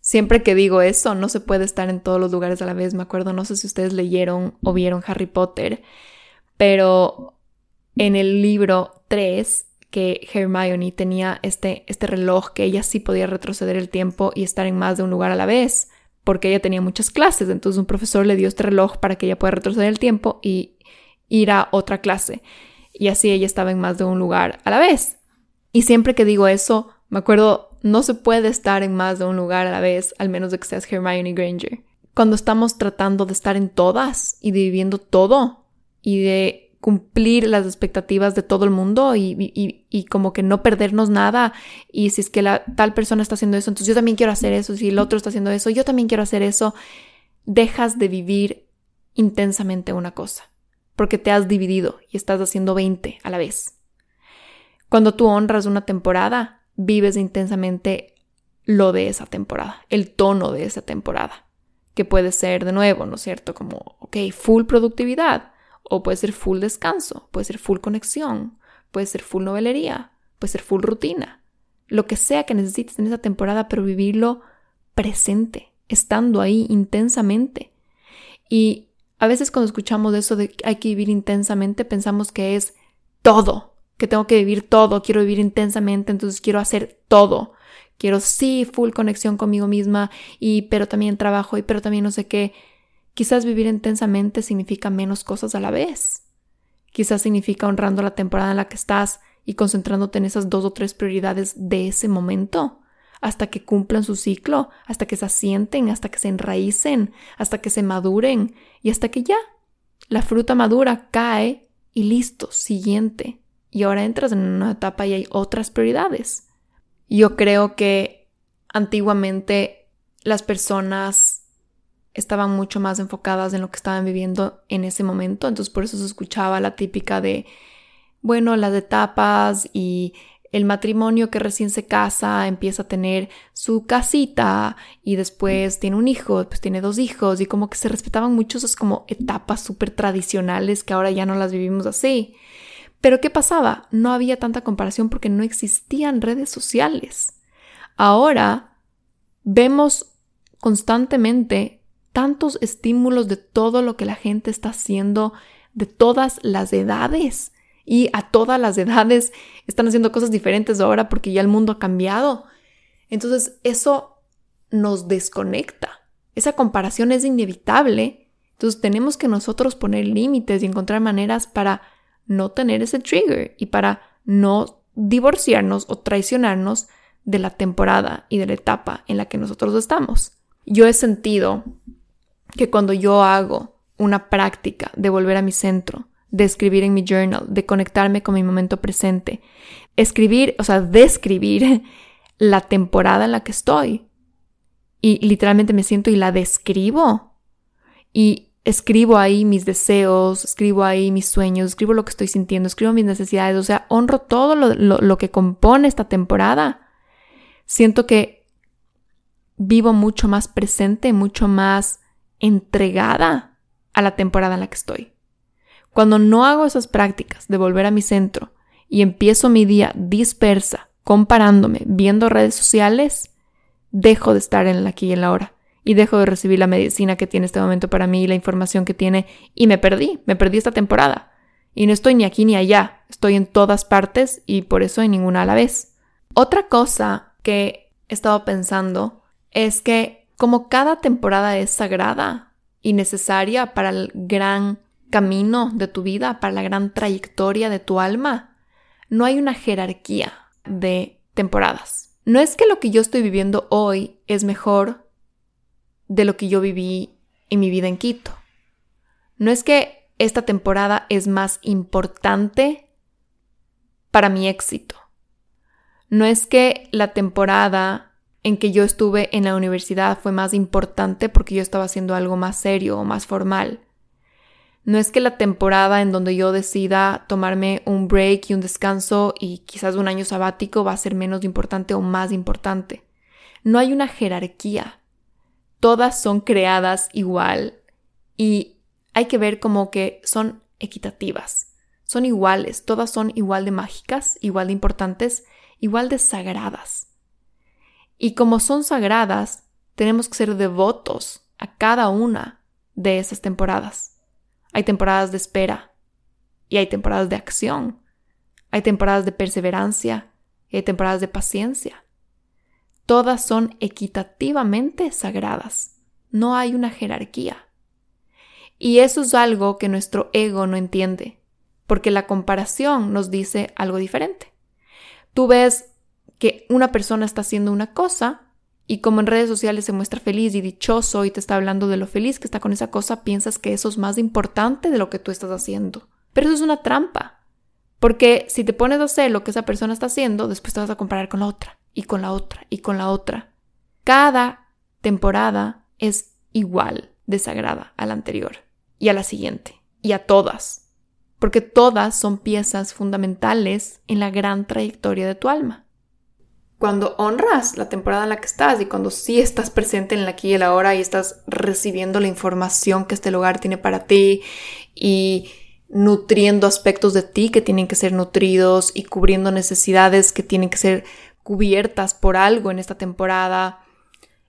Siempre que digo eso, no se puede estar en todos los lugares a la vez. Me acuerdo, no sé si ustedes leyeron o vieron Harry Potter, pero en el libro 3 que Hermione tenía este, este reloj que ella sí podía retroceder el tiempo y estar en más de un lugar a la vez, porque ella tenía muchas clases, entonces un profesor le dio este reloj para que ella pueda retroceder el tiempo y ir a otra clase. Y así ella estaba en más de un lugar a la vez. Y siempre que digo eso, me acuerdo, no se puede estar en más de un lugar a la vez, al menos de que seas Hermione Granger. Cuando estamos tratando de estar en todas y de viviendo todo y de cumplir las expectativas de todo el mundo y, como que no perdernos nada. Y si es que la tal persona está haciendo eso, entonces yo también quiero hacer eso. Si el otro está haciendo eso, yo también quiero hacer eso. Dejas de vivir intensamente una cosa, porque te has dividido y estás haciendo 20 a la vez. Cuando tú honras una temporada, vives intensamente lo de esa temporada, el tono de esa temporada, que puede ser de nuevo, ¿no es cierto? Como, ok, full productividad o puede ser full descanso, puede ser full conexión, puede ser full novelería, puede ser full rutina. Lo que sea que necesites en esa temporada, pero vivirlo presente, estando ahí intensamente. Y a veces cuando escuchamos eso de que hay que vivir intensamente, pensamos que es todo, que tengo que vivir todo, quiero vivir intensamente, entonces quiero hacer todo. Quiero sí full conexión conmigo misma y pero también trabajo y pero también no sé qué. Quizás vivir intensamente significa menos cosas a la vez. Quizás significa honrando la temporada en la que estás y concentrándote en esas dos o tres prioridades de ese momento, hasta que cumplan su ciclo, hasta que se asienten, hasta que se enraícen, hasta que se maduren y hasta que ya la fruta madura cae y listo, siguiente. Y ahora entras en una etapa y hay otras prioridades. Yo creo que antiguamente las personas estaban mucho más enfocadas en lo que estaban viviendo en ese momento, entonces por eso se escuchaba la típica de, bueno, las etapas y el matrimonio que recién se casa empieza a tener su casita y después tiene un hijo, pues tiene dos hijos y como que se respetaban mucho esas como etapas súper tradicionales que ahora ya no las vivimos así. Pero ¿qué pasaba? No había tanta comparación porque no existían redes sociales. Ahora vemos constantemente tantos estímulos de todo lo que la gente está haciendo, de todas las edades. Y a todas las edades están haciendo cosas diferentes ahora porque ya el mundo ha cambiado. Entonces eso nos desconecta. Esa comparación es inevitable. Entonces tenemos que nosotros poner límites y encontrar maneras para no tener ese trigger y para no divorciarnos o traicionarnos de la temporada y de la etapa en la que nosotros estamos. Yo he sentido que cuando yo hago una práctica de volver a mi centro, de escribir en mi journal, de conectarme con mi momento presente, escribir, o sea, describir la temporada en la que estoy. Y literalmente me siento y la describo. Y escribo ahí mis deseos, escribo ahí mis sueños, escribo lo que estoy sintiendo, escribo mis necesidades, o sea, honro todo lo, lo que compone esta temporada. Siento que vivo mucho más presente, mucho más entregada a la temporada en la que estoy. Cuando no hago esas prácticas de volver a mi centro y empiezo mi día dispersa, comparándome, viendo redes sociales, dejo de estar en el aquí y en la hora y dejo de recibir la medicina que tiene este momento para mí, la información que tiene y me perdí, me perdí esta temporada. Y no estoy ni aquí ni allá, estoy en todas partes y por eso en ninguna a la vez. Otra cosa que he estado pensando es que como cada temporada es sagrada y necesaria para el gran camino de tu vida, para la gran trayectoria de tu alma, no hay una jerarquía de temporadas. No es que lo que yo estoy viviendo hoy es mejor de lo que yo viví en mi vida en Quito. No es que esta temporada es más importante para mi éxito. No es que la temporada en que yo estuve en la universidad fue más importante porque yo estaba haciendo algo más serio o más formal. No es que la temporada en donde yo decida tomarme un break y un descanso y quizás un año sabático va a ser menos importante o más importante. No hay una jerarquía. Todas son creadas igual y hay que ver como que son equitativas. Son iguales, todas son igual de mágicas, igual de importantes, igual de sagradas. Y como son sagradas, tenemos que ser devotos a cada una de esas temporadas. Hay temporadas de espera y hay temporadas de acción. Hay temporadas de perseverancia y hay temporadas de paciencia. Todas son equitativamente sagradas. No hay una jerarquía. Y eso es algo que nuestro ego no entiende, porque la comparación nos dice algo diferente. Tú ves que una persona está haciendo una cosa y como en redes sociales se muestra feliz y dichoso y te está hablando de lo feliz que está con esa cosa, piensas que eso es más importante de lo que tú estás haciendo. Pero eso es una trampa. Porque si te pones a hacer lo que esa persona está haciendo, después te vas a comparar con la otra, y con la otra, y con la otra. Cada temporada es igual de sagrada a la anterior, y a la siguiente, y a todas. Porque todas son piezas fundamentales en la gran trayectoria de tu alma cuando honras la temporada en la que estás y cuando sí estás presente en el aquí y el ahora y estás recibiendo la información que este lugar tiene para ti y nutriendo aspectos de ti que tienen que ser nutridos y cubriendo necesidades que tienen que ser cubiertas por algo en esta temporada,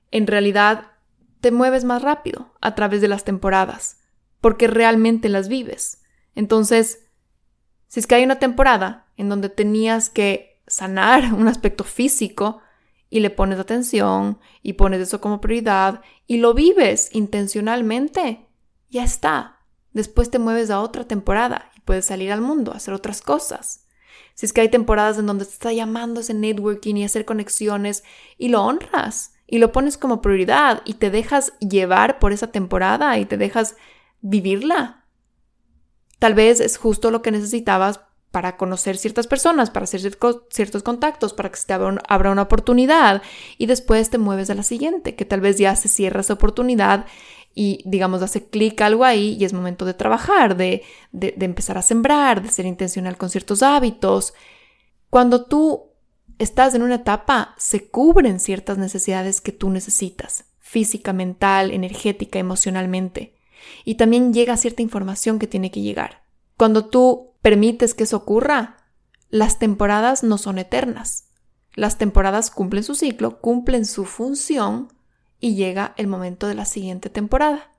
en realidad te mueves más rápido a través de las temporadas porque realmente las vives. Entonces, si es que hay una temporada en donde tenías que sanar un aspecto físico y le pones atención y pones eso como prioridad y lo vives intencionalmente, ya está. Después te mueves a otra temporada y puedes salir al mundo, a hacer otras cosas. Si es que hay temporadas en donde te está llamando ese networking y hacer conexiones y lo honras y lo pones como prioridad y te dejas llevar por esa temporada y te dejas vivirla. Tal vez es justo lo que necesitabas para conocer ciertas personas, para hacer ciertos contactos, para que se te abra, una oportunidad y después te mueves a la siguiente, que tal vez ya se cierra esa oportunidad y digamos hace clic algo ahí y es momento de trabajar, de, de, de empezar a sembrar, de ser intencional con ciertos hábitos. Cuando tú estás en una etapa, se cubren ciertas necesidades que tú necesitas, física, mental, energética, emocionalmente. Y también llega cierta información que tiene que llegar. Cuando tú permites que eso ocurra, las temporadas no son eternas. Las temporadas cumplen su ciclo, cumplen su función y llega el momento de la siguiente temporada.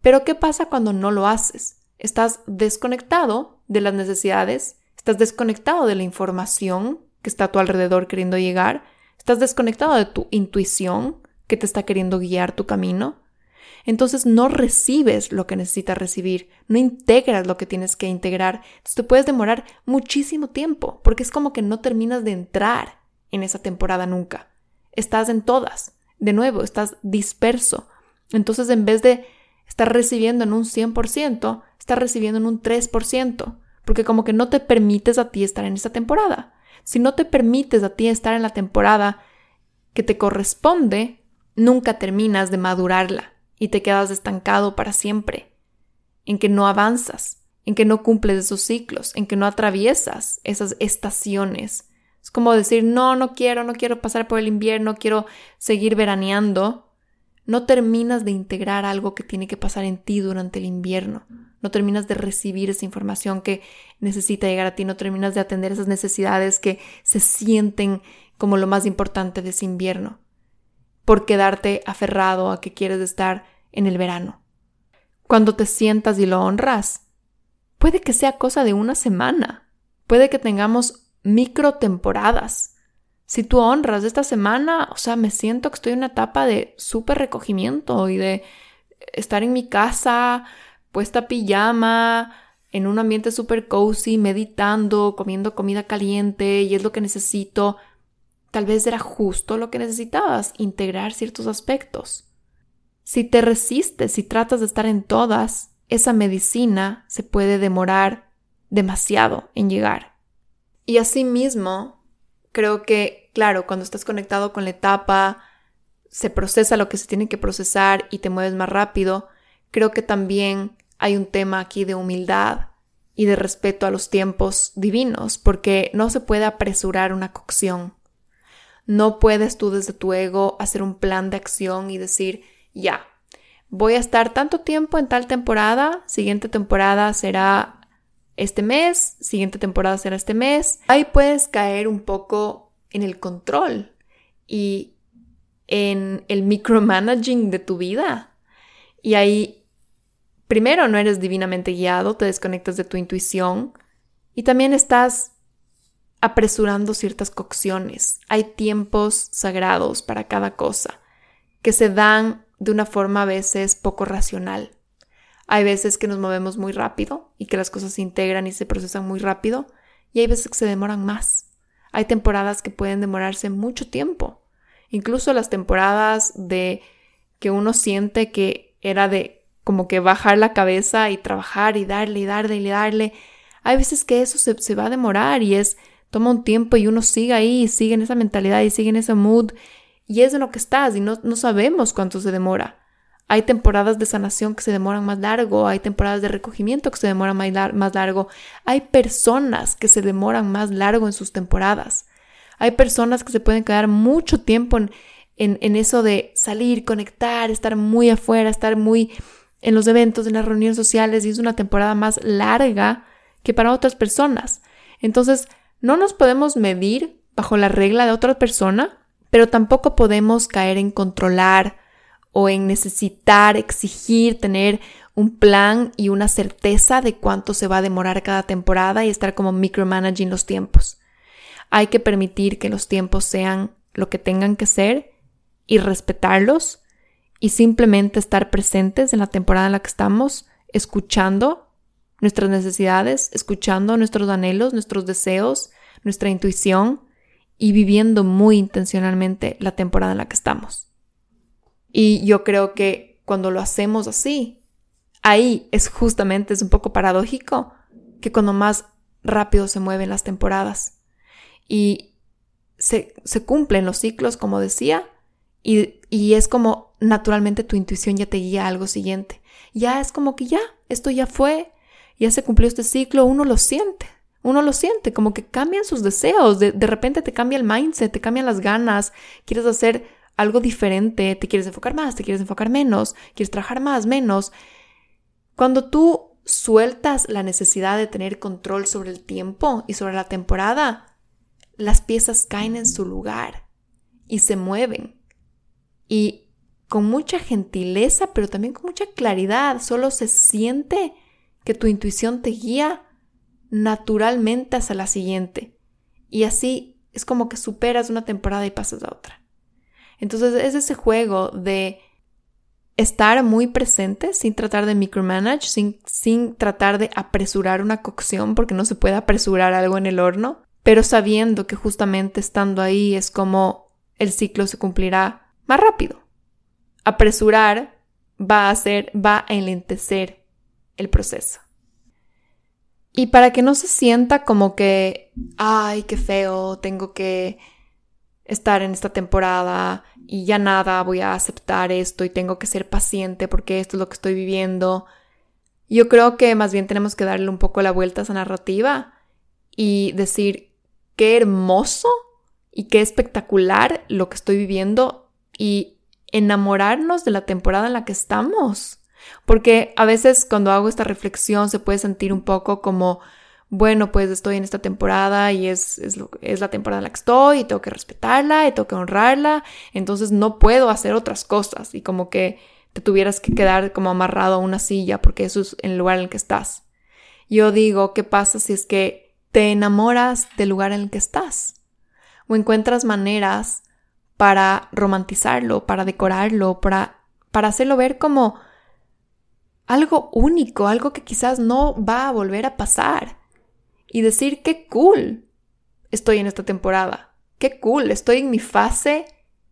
Pero ¿qué pasa cuando no lo haces? Estás desconectado de las necesidades, estás desconectado de la información que está a tu alrededor queriendo llegar, estás desconectado de tu intuición que te está queriendo guiar tu camino, entonces no recibes lo que necesitas recibir, no integras lo que tienes que integrar. Entonces te puedes demorar muchísimo tiempo porque es como que no terminas de entrar en esa temporada nunca. Estás en todas. De nuevo, estás disperso. Entonces en vez de estar recibiendo en un 100%, estás recibiendo en un 3%, porque como que no te permites a ti estar en esa temporada. Si no te permites a ti estar en la temporada que te corresponde, nunca terminas de madurarla y te quedas estancado para siempre, en que no avanzas, en que no cumples esos ciclos, en que no atraviesas esas estaciones. Es como decir, no, no quiero, no quiero pasar por el invierno, quiero seguir veraneando. No terminas de integrar algo que tiene que pasar en ti durante el invierno. No terminas de recibir esa información que necesita llegar a ti. No terminas de atender esas necesidades que se sienten como lo más importante de ese invierno por quedarte aferrado a que quieres estar en el verano. Cuando te sientas y lo honras, puede que sea cosa de una semana, puede que tengamos micro temporadas. Si tú honras esta semana, o sea, me siento que estoy en una etapa de súper recogimiento y de estar en mi casa, puesta pijama, en un ambiente súper cozy, meditando, comiendo comida caliente y es lo que necesito. Tal vez era justo lo que necesitabas, integrar ciertos aspectos. Si te resistes, si tratas de estar en todas, esa medicina se puede demorar demasiado en llegar. Y asimismo, creo que claro, cuando estás conectado con la etapa, se procesa lo que se tiene que procesar y te mueves más rápido, creo que también hay un tema aquí de humildad y de respeto a los tiempos divinos, porque no se puede apresurar una cocción. No puedes tú desde tu ego hacer un plan de acción y decir, ya, voy a estar tanto tiempo en tal temporada, siguiente temporada será este mes, siguiente temporada será este mes. Ahí puedes caer un poco en el control y en el micromanaging de tu vida. Y ahí, primero, no eres divinamente guiado, te desconectas de tu intuición y también estás apresurando ciertas cocciones. Hay tiempos sagrados para cada cosa que se dan de una forma a veces poco racional. Hay veces que nos movemos muy rápido y que las cosas se integran y se procesan muy rápido y hay veces que se demoran más. Hay temporadas que pueden demorarse mucho tiempo. Incluso las temporadas de que uno siente que era de como que bajar la cabeza y trabajar y darle y darle y darle. Hay veces que eso se, va a demorar y es, toma un tiempo y uno sigue ahí sigue en esa mentalidad y sigue en ese mood y es en lo que estás y no, no sabemos cuánto se demora. Hay temporadas de sanación que se demoran más largo, hay temporadas de recogimiento que se demoran más, largo, hay personas que se demoran más largo en sus temporadas, hay personas que se pueden quedar mucho tiempo en, en, eso de salir, conectar, estar muy afuera, estar muy en los eventos, en las reuniones sociales y es una temporada más larga que para otras personas. Entonces, no nos podemos medir bajo la regla de otra persona, pero tampoco podemos caer en controlar o en necesitar, exigir, tener un plan y una certeza de cuánto se va a demorar cada temporada y estar como micromanaging los tiempos. Hay que permitir que los tiempos sean lo que tengan que ser y respetarlos y simplemente estar presentes en la temporada en la que estamos, escuchando nuestras necesidades, escuchando nuestros anhelos, nuestros deseos, nuestra intuición y viviendo muy intencionalmente la temporada en la que estamos. Y yo creo que cuando lo hacemos así, ahí es justamente, es un poco paradójico, que cuando más rápido se mueven las temporadas y se, cumplen los ciclos, como decía, y, y es como naturalmente tu intuición ya te guía a algo siguiente. Ya es como que ya, esto ya fue, ya se cumplió este ciclo, uno lo siente, uno lo siente, como que cambian sus deseos, de, de, repente te cambia el mindset, te cambian las ganas, quieres hacer algo diferente, te quieres enfocar más, te quieres enfocar menos, quieres trabajar más, menos. Cuando tú sueltas la necesidad de tener control sobre el tiempo y sobre la temporada, las piezas caen en su lugar y se mueven. Y con mucha gentileza, pero también con mucha claridad, solo se siente que tu intuición te guía naturalmente hacia la siguiente. Y así es como que superas una temporada y pasas a otra. Entonces es ese juego de estar muy presente sin tratar de micromanage, sin, sin tratar de apresurar una cocción, porque no se puede apresurar algo en el horno, pero sabiendo que justamente estando ahí es como el ciclo se cumplirá más rápido. Apresurar va a hacer, va a enlentecer el proceso. Y para que no se sienta como que, ay, qué feo, tengo que estar en esta temporada y ya nada, voy a aceptar esto y tengo que ser paciente porque esto es lo que estoy viviendo. Yo creo que más bien tenemos que darle un poco la vuelta a esa narrativa y decir qué hermoso y qué espectacular lo que estoy viviendo y enamorarnos de la temporada en la que estamos. Porque a veces cuando hago esta reflexión se puede sentir un poco como bueno, pues estoy en esta temporada y es, es, la temporada en la que estoy y tengo que respetarla y tengo que honrarla, entonces no puedo hacer otras cosas y como que te tuvieras que quedar como amarrado a una silla porque eso es el lugar en el que estás. Yo digo, ¿qué pasa si es que te enamoras del lugar en el que estás? O encuentras maneras para romantizarlo, para decorarlo, para, para hacerlo ver como algo único, algo que quizás no va a volver a pasar. Y decir qué cool estoy en esta temporada, qué cool estoy en mi fase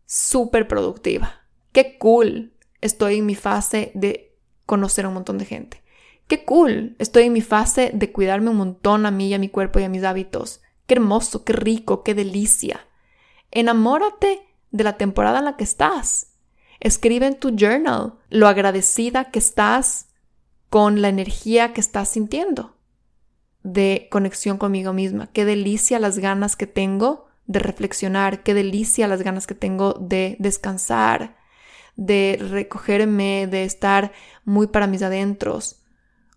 súper productiva, qué cool estoy en mi fase de conocer a un montón de gente, qué cool estoy en mi fase de cuidarme un montón a mí y a mi cuerpo y a mis hábitos, qué hermoso, qué rico, qué delicia. enamórate de la temporada en la que estás. Escribe en tu journal lo agradecida que estás con la energía que estás sintiendo de conexión conmigo misma. Qué delicia las ganas que tengo de reflexionar, qué delicia las ganas que tengo de descansar, de recogerme, de estar muy para mis adentros.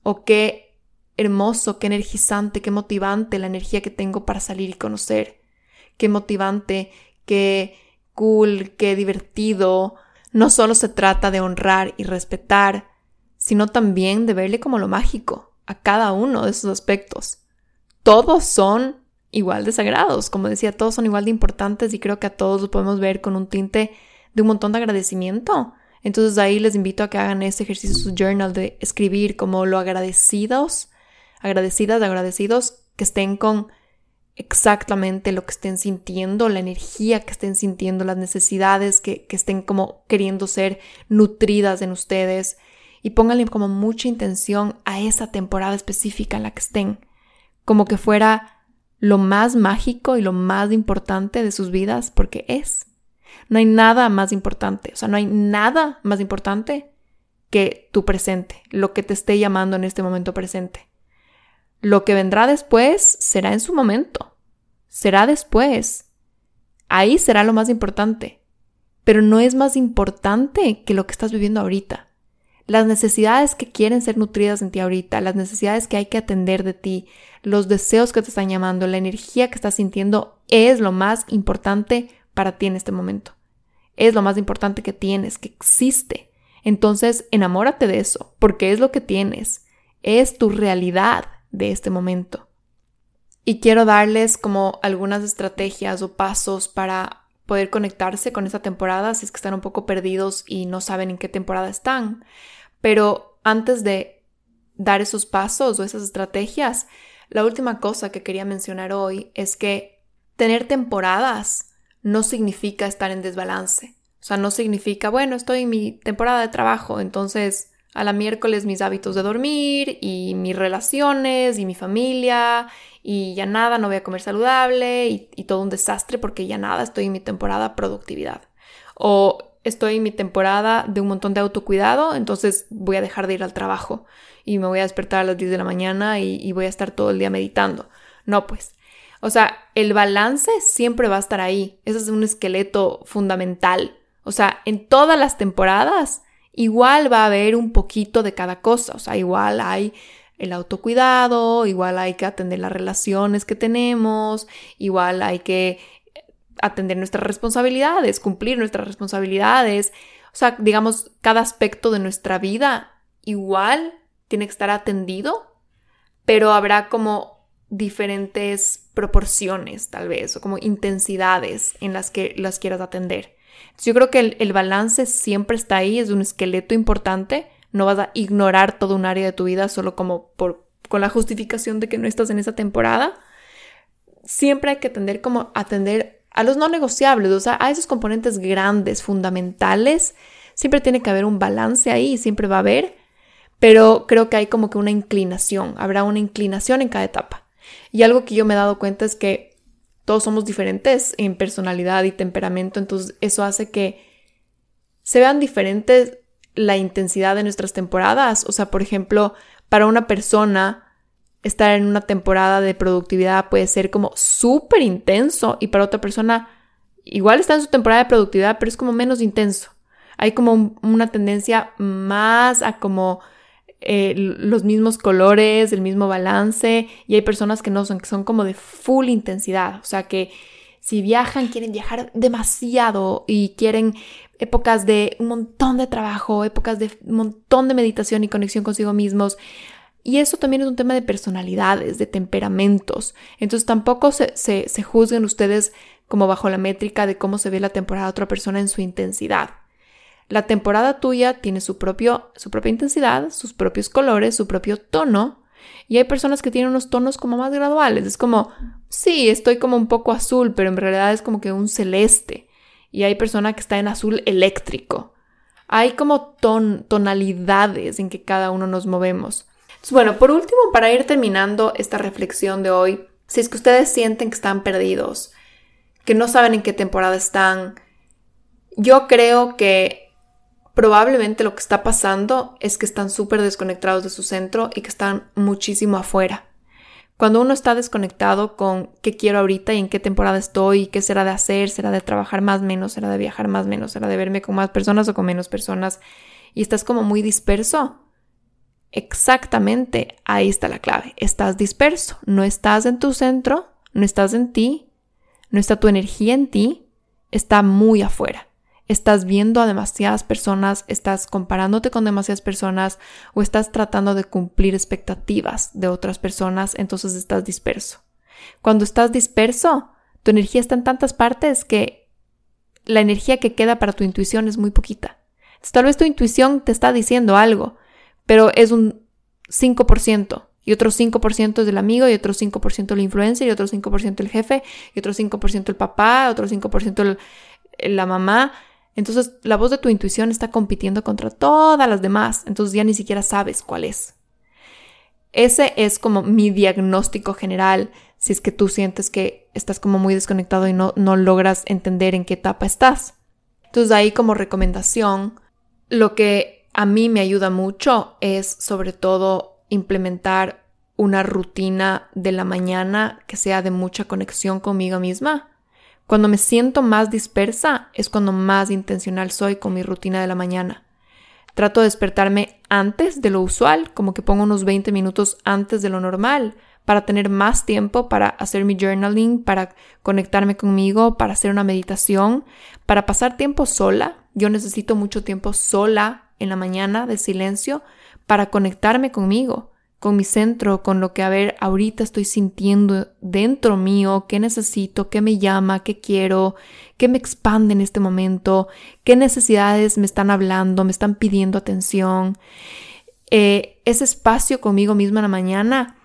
O qué hermoso, qué energizante, qué motivante la energía que tengo para salir y conocer. Qué motivante, qué cool, qué divertido. No solo se trata de honrar y respetar, sino también de verle como lo mágico a cada uno de esos aspectos. Todos son igual de sagrados, como decía, todos son igual de importantes y creo que a todos los podemos ver con un tinte de un montón de agradecimiento. Entonces ahí les invito a que hagan ese ejercicio su journal de escribir como lo agradecidos, agradecidas, agradecidos, que estén con exactamente lo que estén sintiendo, la energía que estén sintiendo, las necesidades que, que estén como queriendo ser nutridas en ustedes y pónganle como mucha intención a esa temporada específica en la que estén, como que fuera lo más mágico y lo más importante de sus vidas, porque es. No hay nada más importante, o sea, no hay nada más importante que tu presente, lo que te esté llamando en este momento presente. Lo que vendrá después será en su momento, será después. Ahí será lo más importante, pero no es más importante que lo que estás viviendo ahorita las necesidades que quieren ser nutridas en ti ahorita, las necesidades que hay que atender de ti, los deseos que te están llamando, la energía que estás sintiendo, es lo más importante para ti en este momento. Es lo más importante que tienes, que existe. Entonces, enamórate de eso, porque es lo que tienes, es tu realidad de este momento. Y quiero darles como algunas estrategias o pasos para poder conectarse con esta temporada si es que están un poco perdidos y no saben en qué temporada están. Pero antes de dar esos pasos o esas estrategias, la última cosa que quería mencionar hoy es que tener temporadas no significa estar en desbalance. O sea, no significa, bueno, estoy en mi temporada de trabajo, entonces a la miércoles mis hábitos de dormir y mis relaciones y mi familia y ya nada, no voy a comer saludable y, y todo un desastre porque ya nada, estoy en mi temporada productividad. O estoy en mi temporada de un montón de autocuidado, entonces voy a dejar de ir al trabajo y me voy a despertar a las 10 de la mañana y, voy a estar todo el día meditando. No, pues. O sea, el balance siempre va a estar ahí. Ese es un esqueleto fundamental. O sea, en todas las temporadas igual va a haber un poquito de cada cosa. O sea, igual hay el autocuidado, igual hay que atender las relaciones que tenemos, igual hay que atender nuestras responsabilidades, cumplir nuestras responsabilidades. O sea, digamos, cada aspecto de nuestra vida igual tiene que estar atendido, pero habrá como diferentes proporciones, tal vez, o como intensidades en las que las quieras atender. Yo creo que el, balance siempre está ahí, es un esqueleto importante. No vas a ignorar todo un área de tu vida solo como por, con la justificación de que no estás en esa temporada. Siempre hay que atender como atender a los no negociables, o sea, a esos componentes grandes, fundamentales, siempre tiene que haber un balance ahí, siempre va a haber, pero creo que hay como que una inclinación, habrá una inclinación en cada etapa. Y algo que yo me he dado cuenta es que todos somos diferentes en personalidad y temperamento, entonces eso hace que se vean diferentes la intensidad de nuestras temporadas. O sea, por ejemplo, para una persona, estar en una temporada de productividad puede ser como súper intenso y para otra persona igual está en su temporada de productividad, pero es como menos intenso. Hay como una tendencia más a como eh, los mismos colores, el mismo balance y hay personas que no son, que son como de full intensidad, o sea que si viajan quieren viajar demasiado y quieren épocas de un montón de trabajo, épocas de un montón de meditación y conexión consigo mismos. Y eso también es un tema de personalidades, de temperamentos. Entonces tampoco se, se, juzguen ustedes como bajo la métrica de cómo se ve la temporada de otra persona en su intensidad. La temporada tuya tiene su, propio, su propia intensidad, sus propios colores, su propio tono. Y hay personas que tienen unos tonos como más graduales. Es como, sí, estoy como un poco azul, pero en realidad es como que un celeste. Y hay persona que está en azul eléctrico. Hay como ton, tonalidades en que cada uno nos movemos bueno, por último, para ir terminando esta reflexión de hoy, si es que ustedes sienten que están perdidos, que no saben en qué temporada están. Yo creo que probablemente lo que está pasando es que están súper desconectados de su centro y que están muchísimo afuera. Cuando uno está desconectado con qué quiero ahorita y en qué temporada estoy, qué será de hacer, será de trabajar más, menos, será de viajar más, menos, será de verme con más personas o con menos personas, y estás como muy disperso, exactamente ahí está la clave. Estás disperso, no estás en tu centro, no estás en ti, no está tu energía en ti, está muy afuera estás viendo a demasiadas personas, estás comparándote con demasiadas personas o estás tratando de cumplir expectativas de otras personas, entonces estás disperso. Cuando estás disperso, tu energía está en tantas partes que la energía que queda para tu intuición es muy poquita. tal vez tu intuición te está diciendo algo, pero es un 5%. Y otro 5% es del amigo, y otro 5% el influencer, y otro 5% el jefe, y otro 5% el papá, otro 5% el, la mamá. Entonces la voz de tu intuición está compitiendo contra todas las demás, entonces ya ni siquiera sabes cuál es. Ese es como mi diagnóstico general si es que tú sientes que estás como muy desconectado y no, no logras entender en qué etapa estás. Entonces ahí como recomendación, lo que a mí me ayuda mucho es sobre todo implementar una rutina de la mañana que sea de mucha conexión conmigo misma. Cuando me siento más dispersa es cuando más intencional soy con mi rutina de la mañana. Trato de despertarme antes de lo usual, como que pongo unos 20 minutos antes de lo normal, para tener más tiempo para hacer mi journaling, para conectarme conmigo, para hacer una meditación, para pasar tiempo sola. Yo necesito mucho tiempo sola en la mañana de silencio para conectarme conmigo con mi centro, con lo que, a ver, ahorita estoy sintiendo dentro mío, qué necesito, qué me llama, qué quiero, qué me expande en este momento, qué necesidades me están hablando, me están pidiendo atención. Eh, ese espacio conmigo misma en la mañana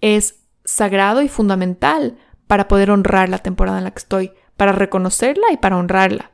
es sagrado y fundamental para poder honrar la temporada en la que estoy, para reconocerla y para honrarla.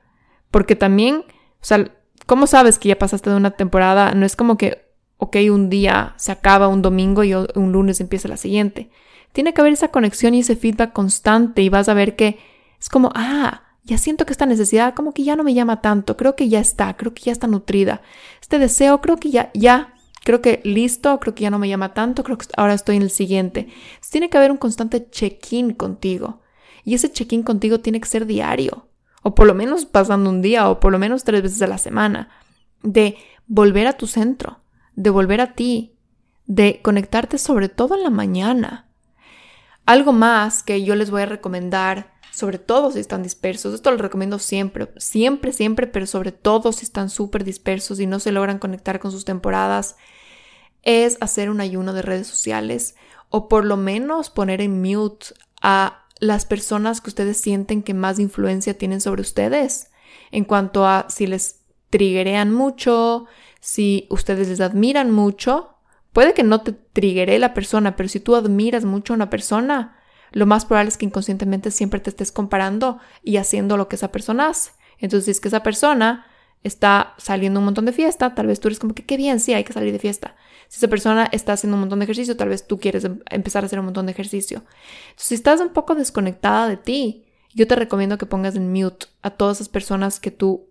Porque también, o sea, ¿cómo sabes que ya pasaste de una temporada? No es como que ok, un día se acaba un domingo y un lunes empieza la siguiente. Tiene que haber esa conexión y ese feedback constante y vas a ver que es como, ah, ya siento que esta necesidad como que ya no me llama tanto, creo que ya está, creo que ya está nutrida. Este deseo creo que ya, ya, creo que listo, creo que ya no me llama tanto, creo que ahora estoy en el siguiente. tiene que haber un constante check-in contigo. Y ese check-in contigo tiene que ser diario, o por lo menos pasando un día, o por lo menos tres veces a la semana, de volver a tu centro, de volver a ti, de conectarte sobre todo en la mañana. Algo más que yo les voy a recomendar, sobre todo si están dispersos, esto lo recomiendo siempre, siempre, siempre, pero sobre todo si están súper dispersos y no se logran conectar con sus temporadas, es hacer un ayuno de redes sociales o por lo menos poner en mute a las personas que ustedes sienten que más influencia tienen sobre ustedes en cuanto a si les triggerean mucho, si ustedes les admiran mucho, puede que no te triggeré la persona, pero si tú admiras mucho a una persona, lo más probable es que inconscientemente siempre te estés comparando y haciendo lo que esa persona hace. Entonces, si es que esa persona está saliendo un montón de fiesta, tal vez tú eres como que qué bien, sí, hay que salir de fiesta. Si esa persona está haciendo un montón de ejercicio, tal vez tú quieres em, empezar a hacer un montón de ejercicio. si estás un poco desconectada de ti, yo te recomiendo que pongas en mute a todas esas personas que tú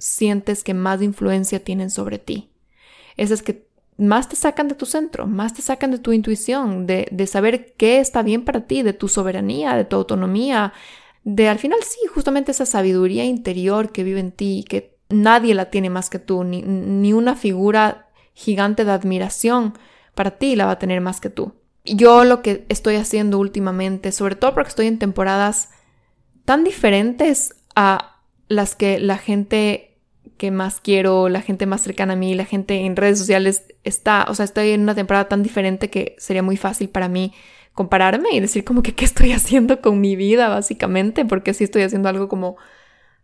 sientes que más influencia tienen sobre ti. Esas que más te sacan de tu centro, más te sacan de tu intuición, de, de saber qué está bien para ti, de tu soberanía, de tu autonomía, de al final sí, justamente esa sabiduría interior que vive en ti, que nadie la tiene más que tú, ni, ni una figura gigante de admiración para ti la va a tener más que tú. Yo lo que estoy haciendo últimamente, sobre todo porque estoy en temporadas tan diferentes a las que la gente que más quiero, la gente más cercana a mí, la gente en redes sociales está, o sea, estoy en una temporada tan diferente que sería muy fácil para mí compararme y decir como que qué estoy haciendo con mi vida básicamente, porque sí estoy haciendo algo como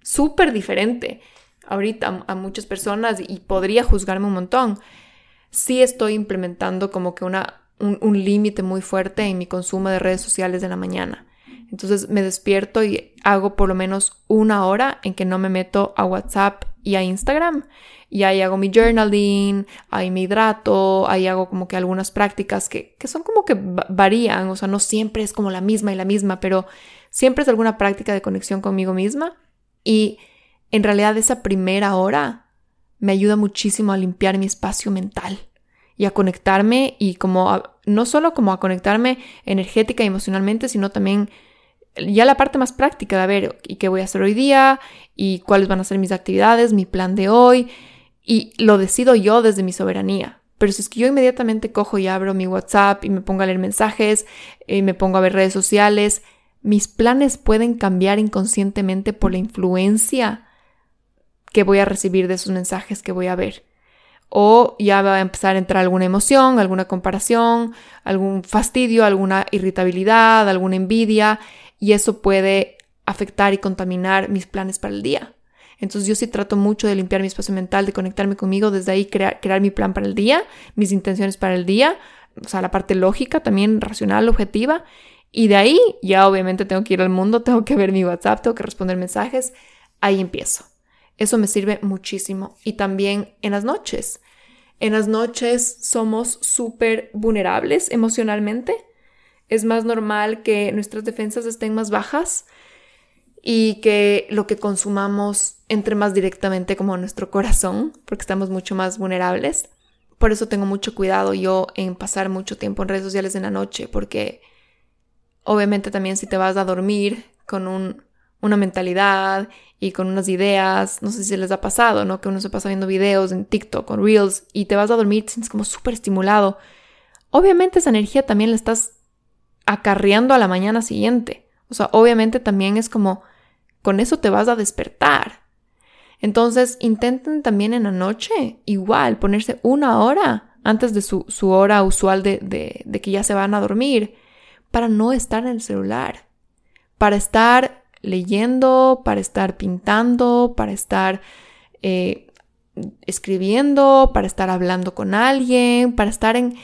súper diferente ahorita a muchas personas y podría juzgarme un montón. Sí estoy implementando como que una, un, un límite muy fuerte en mi consumo de redes sociales de la mañana. Entonces me despierto y hago por lo menos una hora en que no me meto a WhatsApp y a Instagram. Y ahí hago mi journaling, ahí me hidrato, ahí hago como que algunas prácticas que, que son como que varían, o sea, no siempre es como la misma y la misma, pero siempre es alguna práctica de conexión conmigo misma. Y en realidad esa primera hora me ayuda muchísimo a limpiar mi espacio mental y a conectarme y como no solo como a conectarme energética y emocionalmente, sino también ya la parte más práctica de a ver y qué voy a hacer hoy día y cuáles van a ser mis actividades, mi plan de hoy y lo decido yo desde mi soberanía. Pero si es que yo inmediatamente cojo y abro mi WhatsApp y me pongo a leer mensajes y me pongo a ver redes sociales, mis planes pueden cambiar inconscientemente por la influencia que voy a recibir de esos mensajes que voy a ver. O ya va a empezar a entrar alguna emoción, alguna comparación, algún fastidio, alguna irritabilidad, alguna envidia, y eso puede afectar y contaminar mis planes para el día. Entonces yo sí trato mucho de limpiar mi espacio mental, de conectarme conmigo, desde ahí crear, crear mi plan para el día, mis intenciones para el día, o sea, la parte lógica, también racional, objetiva. Y de ahí ya obviamente tengo que ir al mundo, tengo que ver mi WhatsApp, tengo que responder mensajes. Ahí empiezo. Eso me sirve muchísimo. Y también en las noches. En las noches somos súper vulnerables emocionalmente. Es más normal que nuestras defensas estén más bajas y que lo que consumamos entre más directamente como a nuestro corazón, porque estamos mucho más vulnerables. Por eso tengo mucho cuidado yo en pasar mucho tiempo en redes sociales en la noche, porque obviamente también si te vas a dormir con un, una mentalidad y con unas ideas, no sé si les ha pasado, ¿no? Que uno se pasa viendo videos en TikTok, con Reels, y te vas a dormir, te sientes como súper estimulado. Obviamente esa energía también la estás acarreando a la mañana siguiente. O sea, obviamente también es como con eso te vas a despertar. Entonces, intenten también en la noche, igual, ponerse una hora antes de su, hora usual de, de, que ya se van a dormir, para no estar en el celular, para estar leyendo, para estar pintando, para estar eh, escribiendo, para estar hablando con alguien, para estar en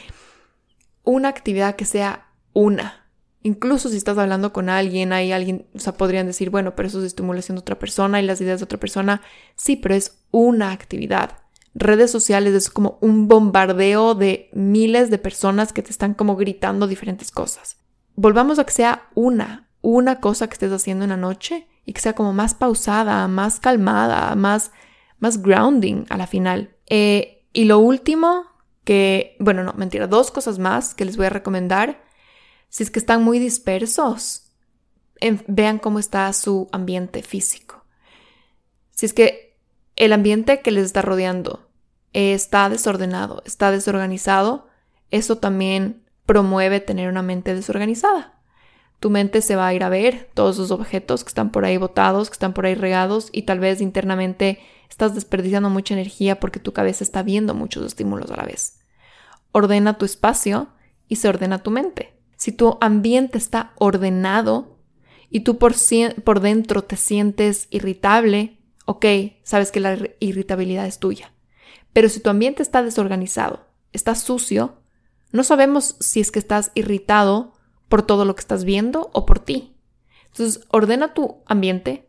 una actividad que sea una, Incluso si estás hablando con alguien, hay alguien, o sea, podrían decir, bueno, pero eso es estimulación de otra persona y las ideas de otra persona. Sí, pero es una actividad. Redes sociales es como un bombardeo de miles de personas que te están como gritando diferentes cosas. Volvamos a que sea una, una cosa que estés haciendo en la noche y que sea como más pausada, más calmada, más, más grounding a la final. Eh, y lo último que, bueno, no, mentira, dos cosas más que les voy a recomendar si es que están muy dispersos, vean cómo está su ambiente físico. Si es que el ambiente que les está rodeando está desordenado, está desorganizado, eso también promueve tener una mente desorganizada. Tu mente se va a ir a ver todos los objetos que están por ahí botados, que están por ahí regados y tal vez internamente estás desperdiciando mucha energía porque tu cabeza está viendo muchos estímulos a la vez. Ordena tu espacio y se ordena tu mente si tu ambiente está ordenado y tú por, dentro te sientes irritable, ok, sabes que la irritabilidad es tuya. Pero si tu ambiente está desorganizado, está sucio, no sabemos si es que estás irritado por todo lo que estás viendo o por ti. Entonces, ordena tu ambiente,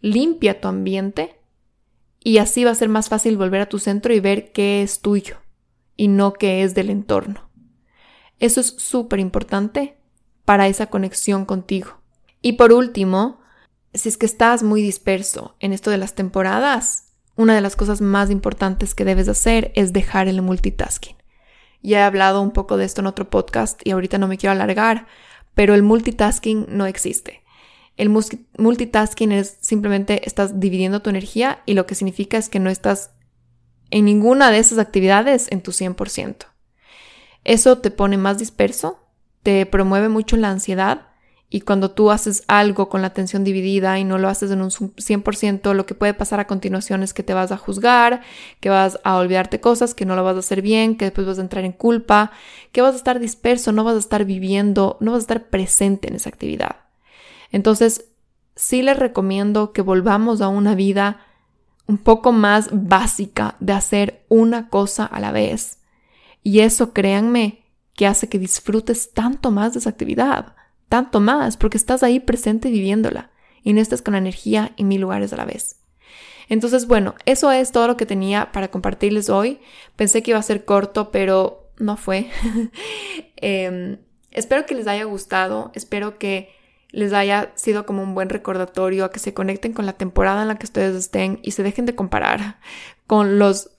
limpia tu ambiente y así va a ser más fácil volver a tu centro y ver qué es tuyo y no qué es del entorno. Eso es súper importante para esa conexión contigo. Y por último, si es que estás muy disperso en esto de las temporadas, una de las cosas más importantes que debes hacer es dejar el multitasking. Ya he hablado un poco de esto en otro podcast y ahorita no me quiero alargar, pero el multitasking no existe. El multitasking es simplemente estás dividiendo tu energía y lo que significa es que no estás en ninguna de esas actividades en tu 100%. Eso te pone más disperso, te promueve mucho la ansiedad y cuando tú haces algo con la atención dividida y no lo haces en un 100%, lo que puede pasar a continuación es que te vas a juzgar, que vas a olvidarte cosas, que no lo vas a hacer bien, que después vas a entrar en culpa, que vas a estar disperso, no vas a estar viviendo, no vas a estar presente en esa actividad. Entonces, sí les recomiendo que volvamos a una vida un poco más básica de hacer una cosa a la vez y eso, créanme, que hace que disfrutes tanto más de esa actividad, tanto más, porque estás ahí presente viviéndola y no estás con energía en mil lugares a la vez. Entonces, bueno, eso es todo lo que tenía para compartirles hoy. Pensé que iba a ser corto, pero no fue. Em, espero que les haya gustado, espero que les haya sido como un buen recordatorio a que se conecten con la temporada en la que ustedes estén y se dejen de comparar con los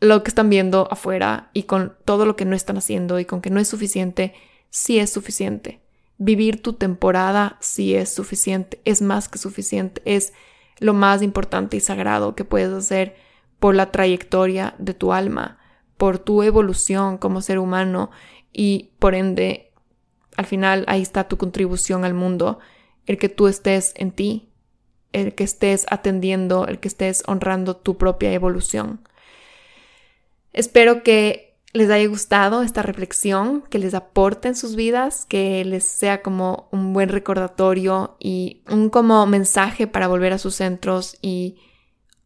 lo que están viendo afuera y con todo lo que no están haciendo y con que no es suficiente, sí es suficiente. Vivir tu temporada sí es suficiente, es más que suficiente, es lo más importante y sagrado que puedes hacer por la trayectoria de tu alma, por tu evolución como ser humano y por ende, al final ahí está tu contribución al mundo, el que tú estés en ti, el que estés atendiendo, el que estés honrando tu propia evolución. Espero que les haya gustado esta reflexión, que les aporte en sus vidas, que les sea como un buen recordatorio y un como mensaje para volver a sus centros y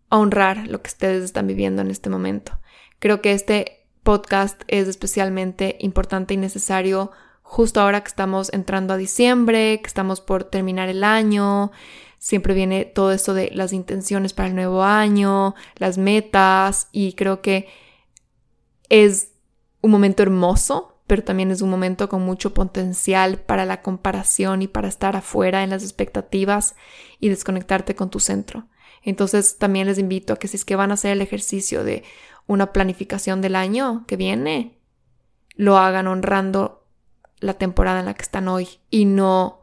honrar lo que ustedes están viviendo en este momento. Creo que este podcast es especialmente importante y necesario justo ahora que estamos entrando a diciembre, que estamos por terminar el año. Siempre viene todo eso de las intenciones para el nuevo año, las metas y creo que es un momento hermoso, pero también es un momento con mucho potencial para la comparación y para estar afuera en las expectativas y desconectarte con tu centro. Entonces también les invito a que si es que van a hacer el ejercicio de una planificación del año que viene, lo hagan honrando la temporada en la que están hoy y no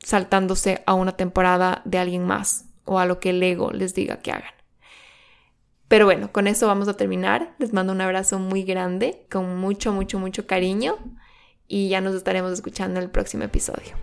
saltándose a una temporada de alguien más o a lo que el ego les diga que hagan. Pero bueno, con eso vamos a terminar. Les mando un abrazo muy grande, con mucho, mucho, mucho cariño y ya nos estaremos escuchando en el próximo episodio.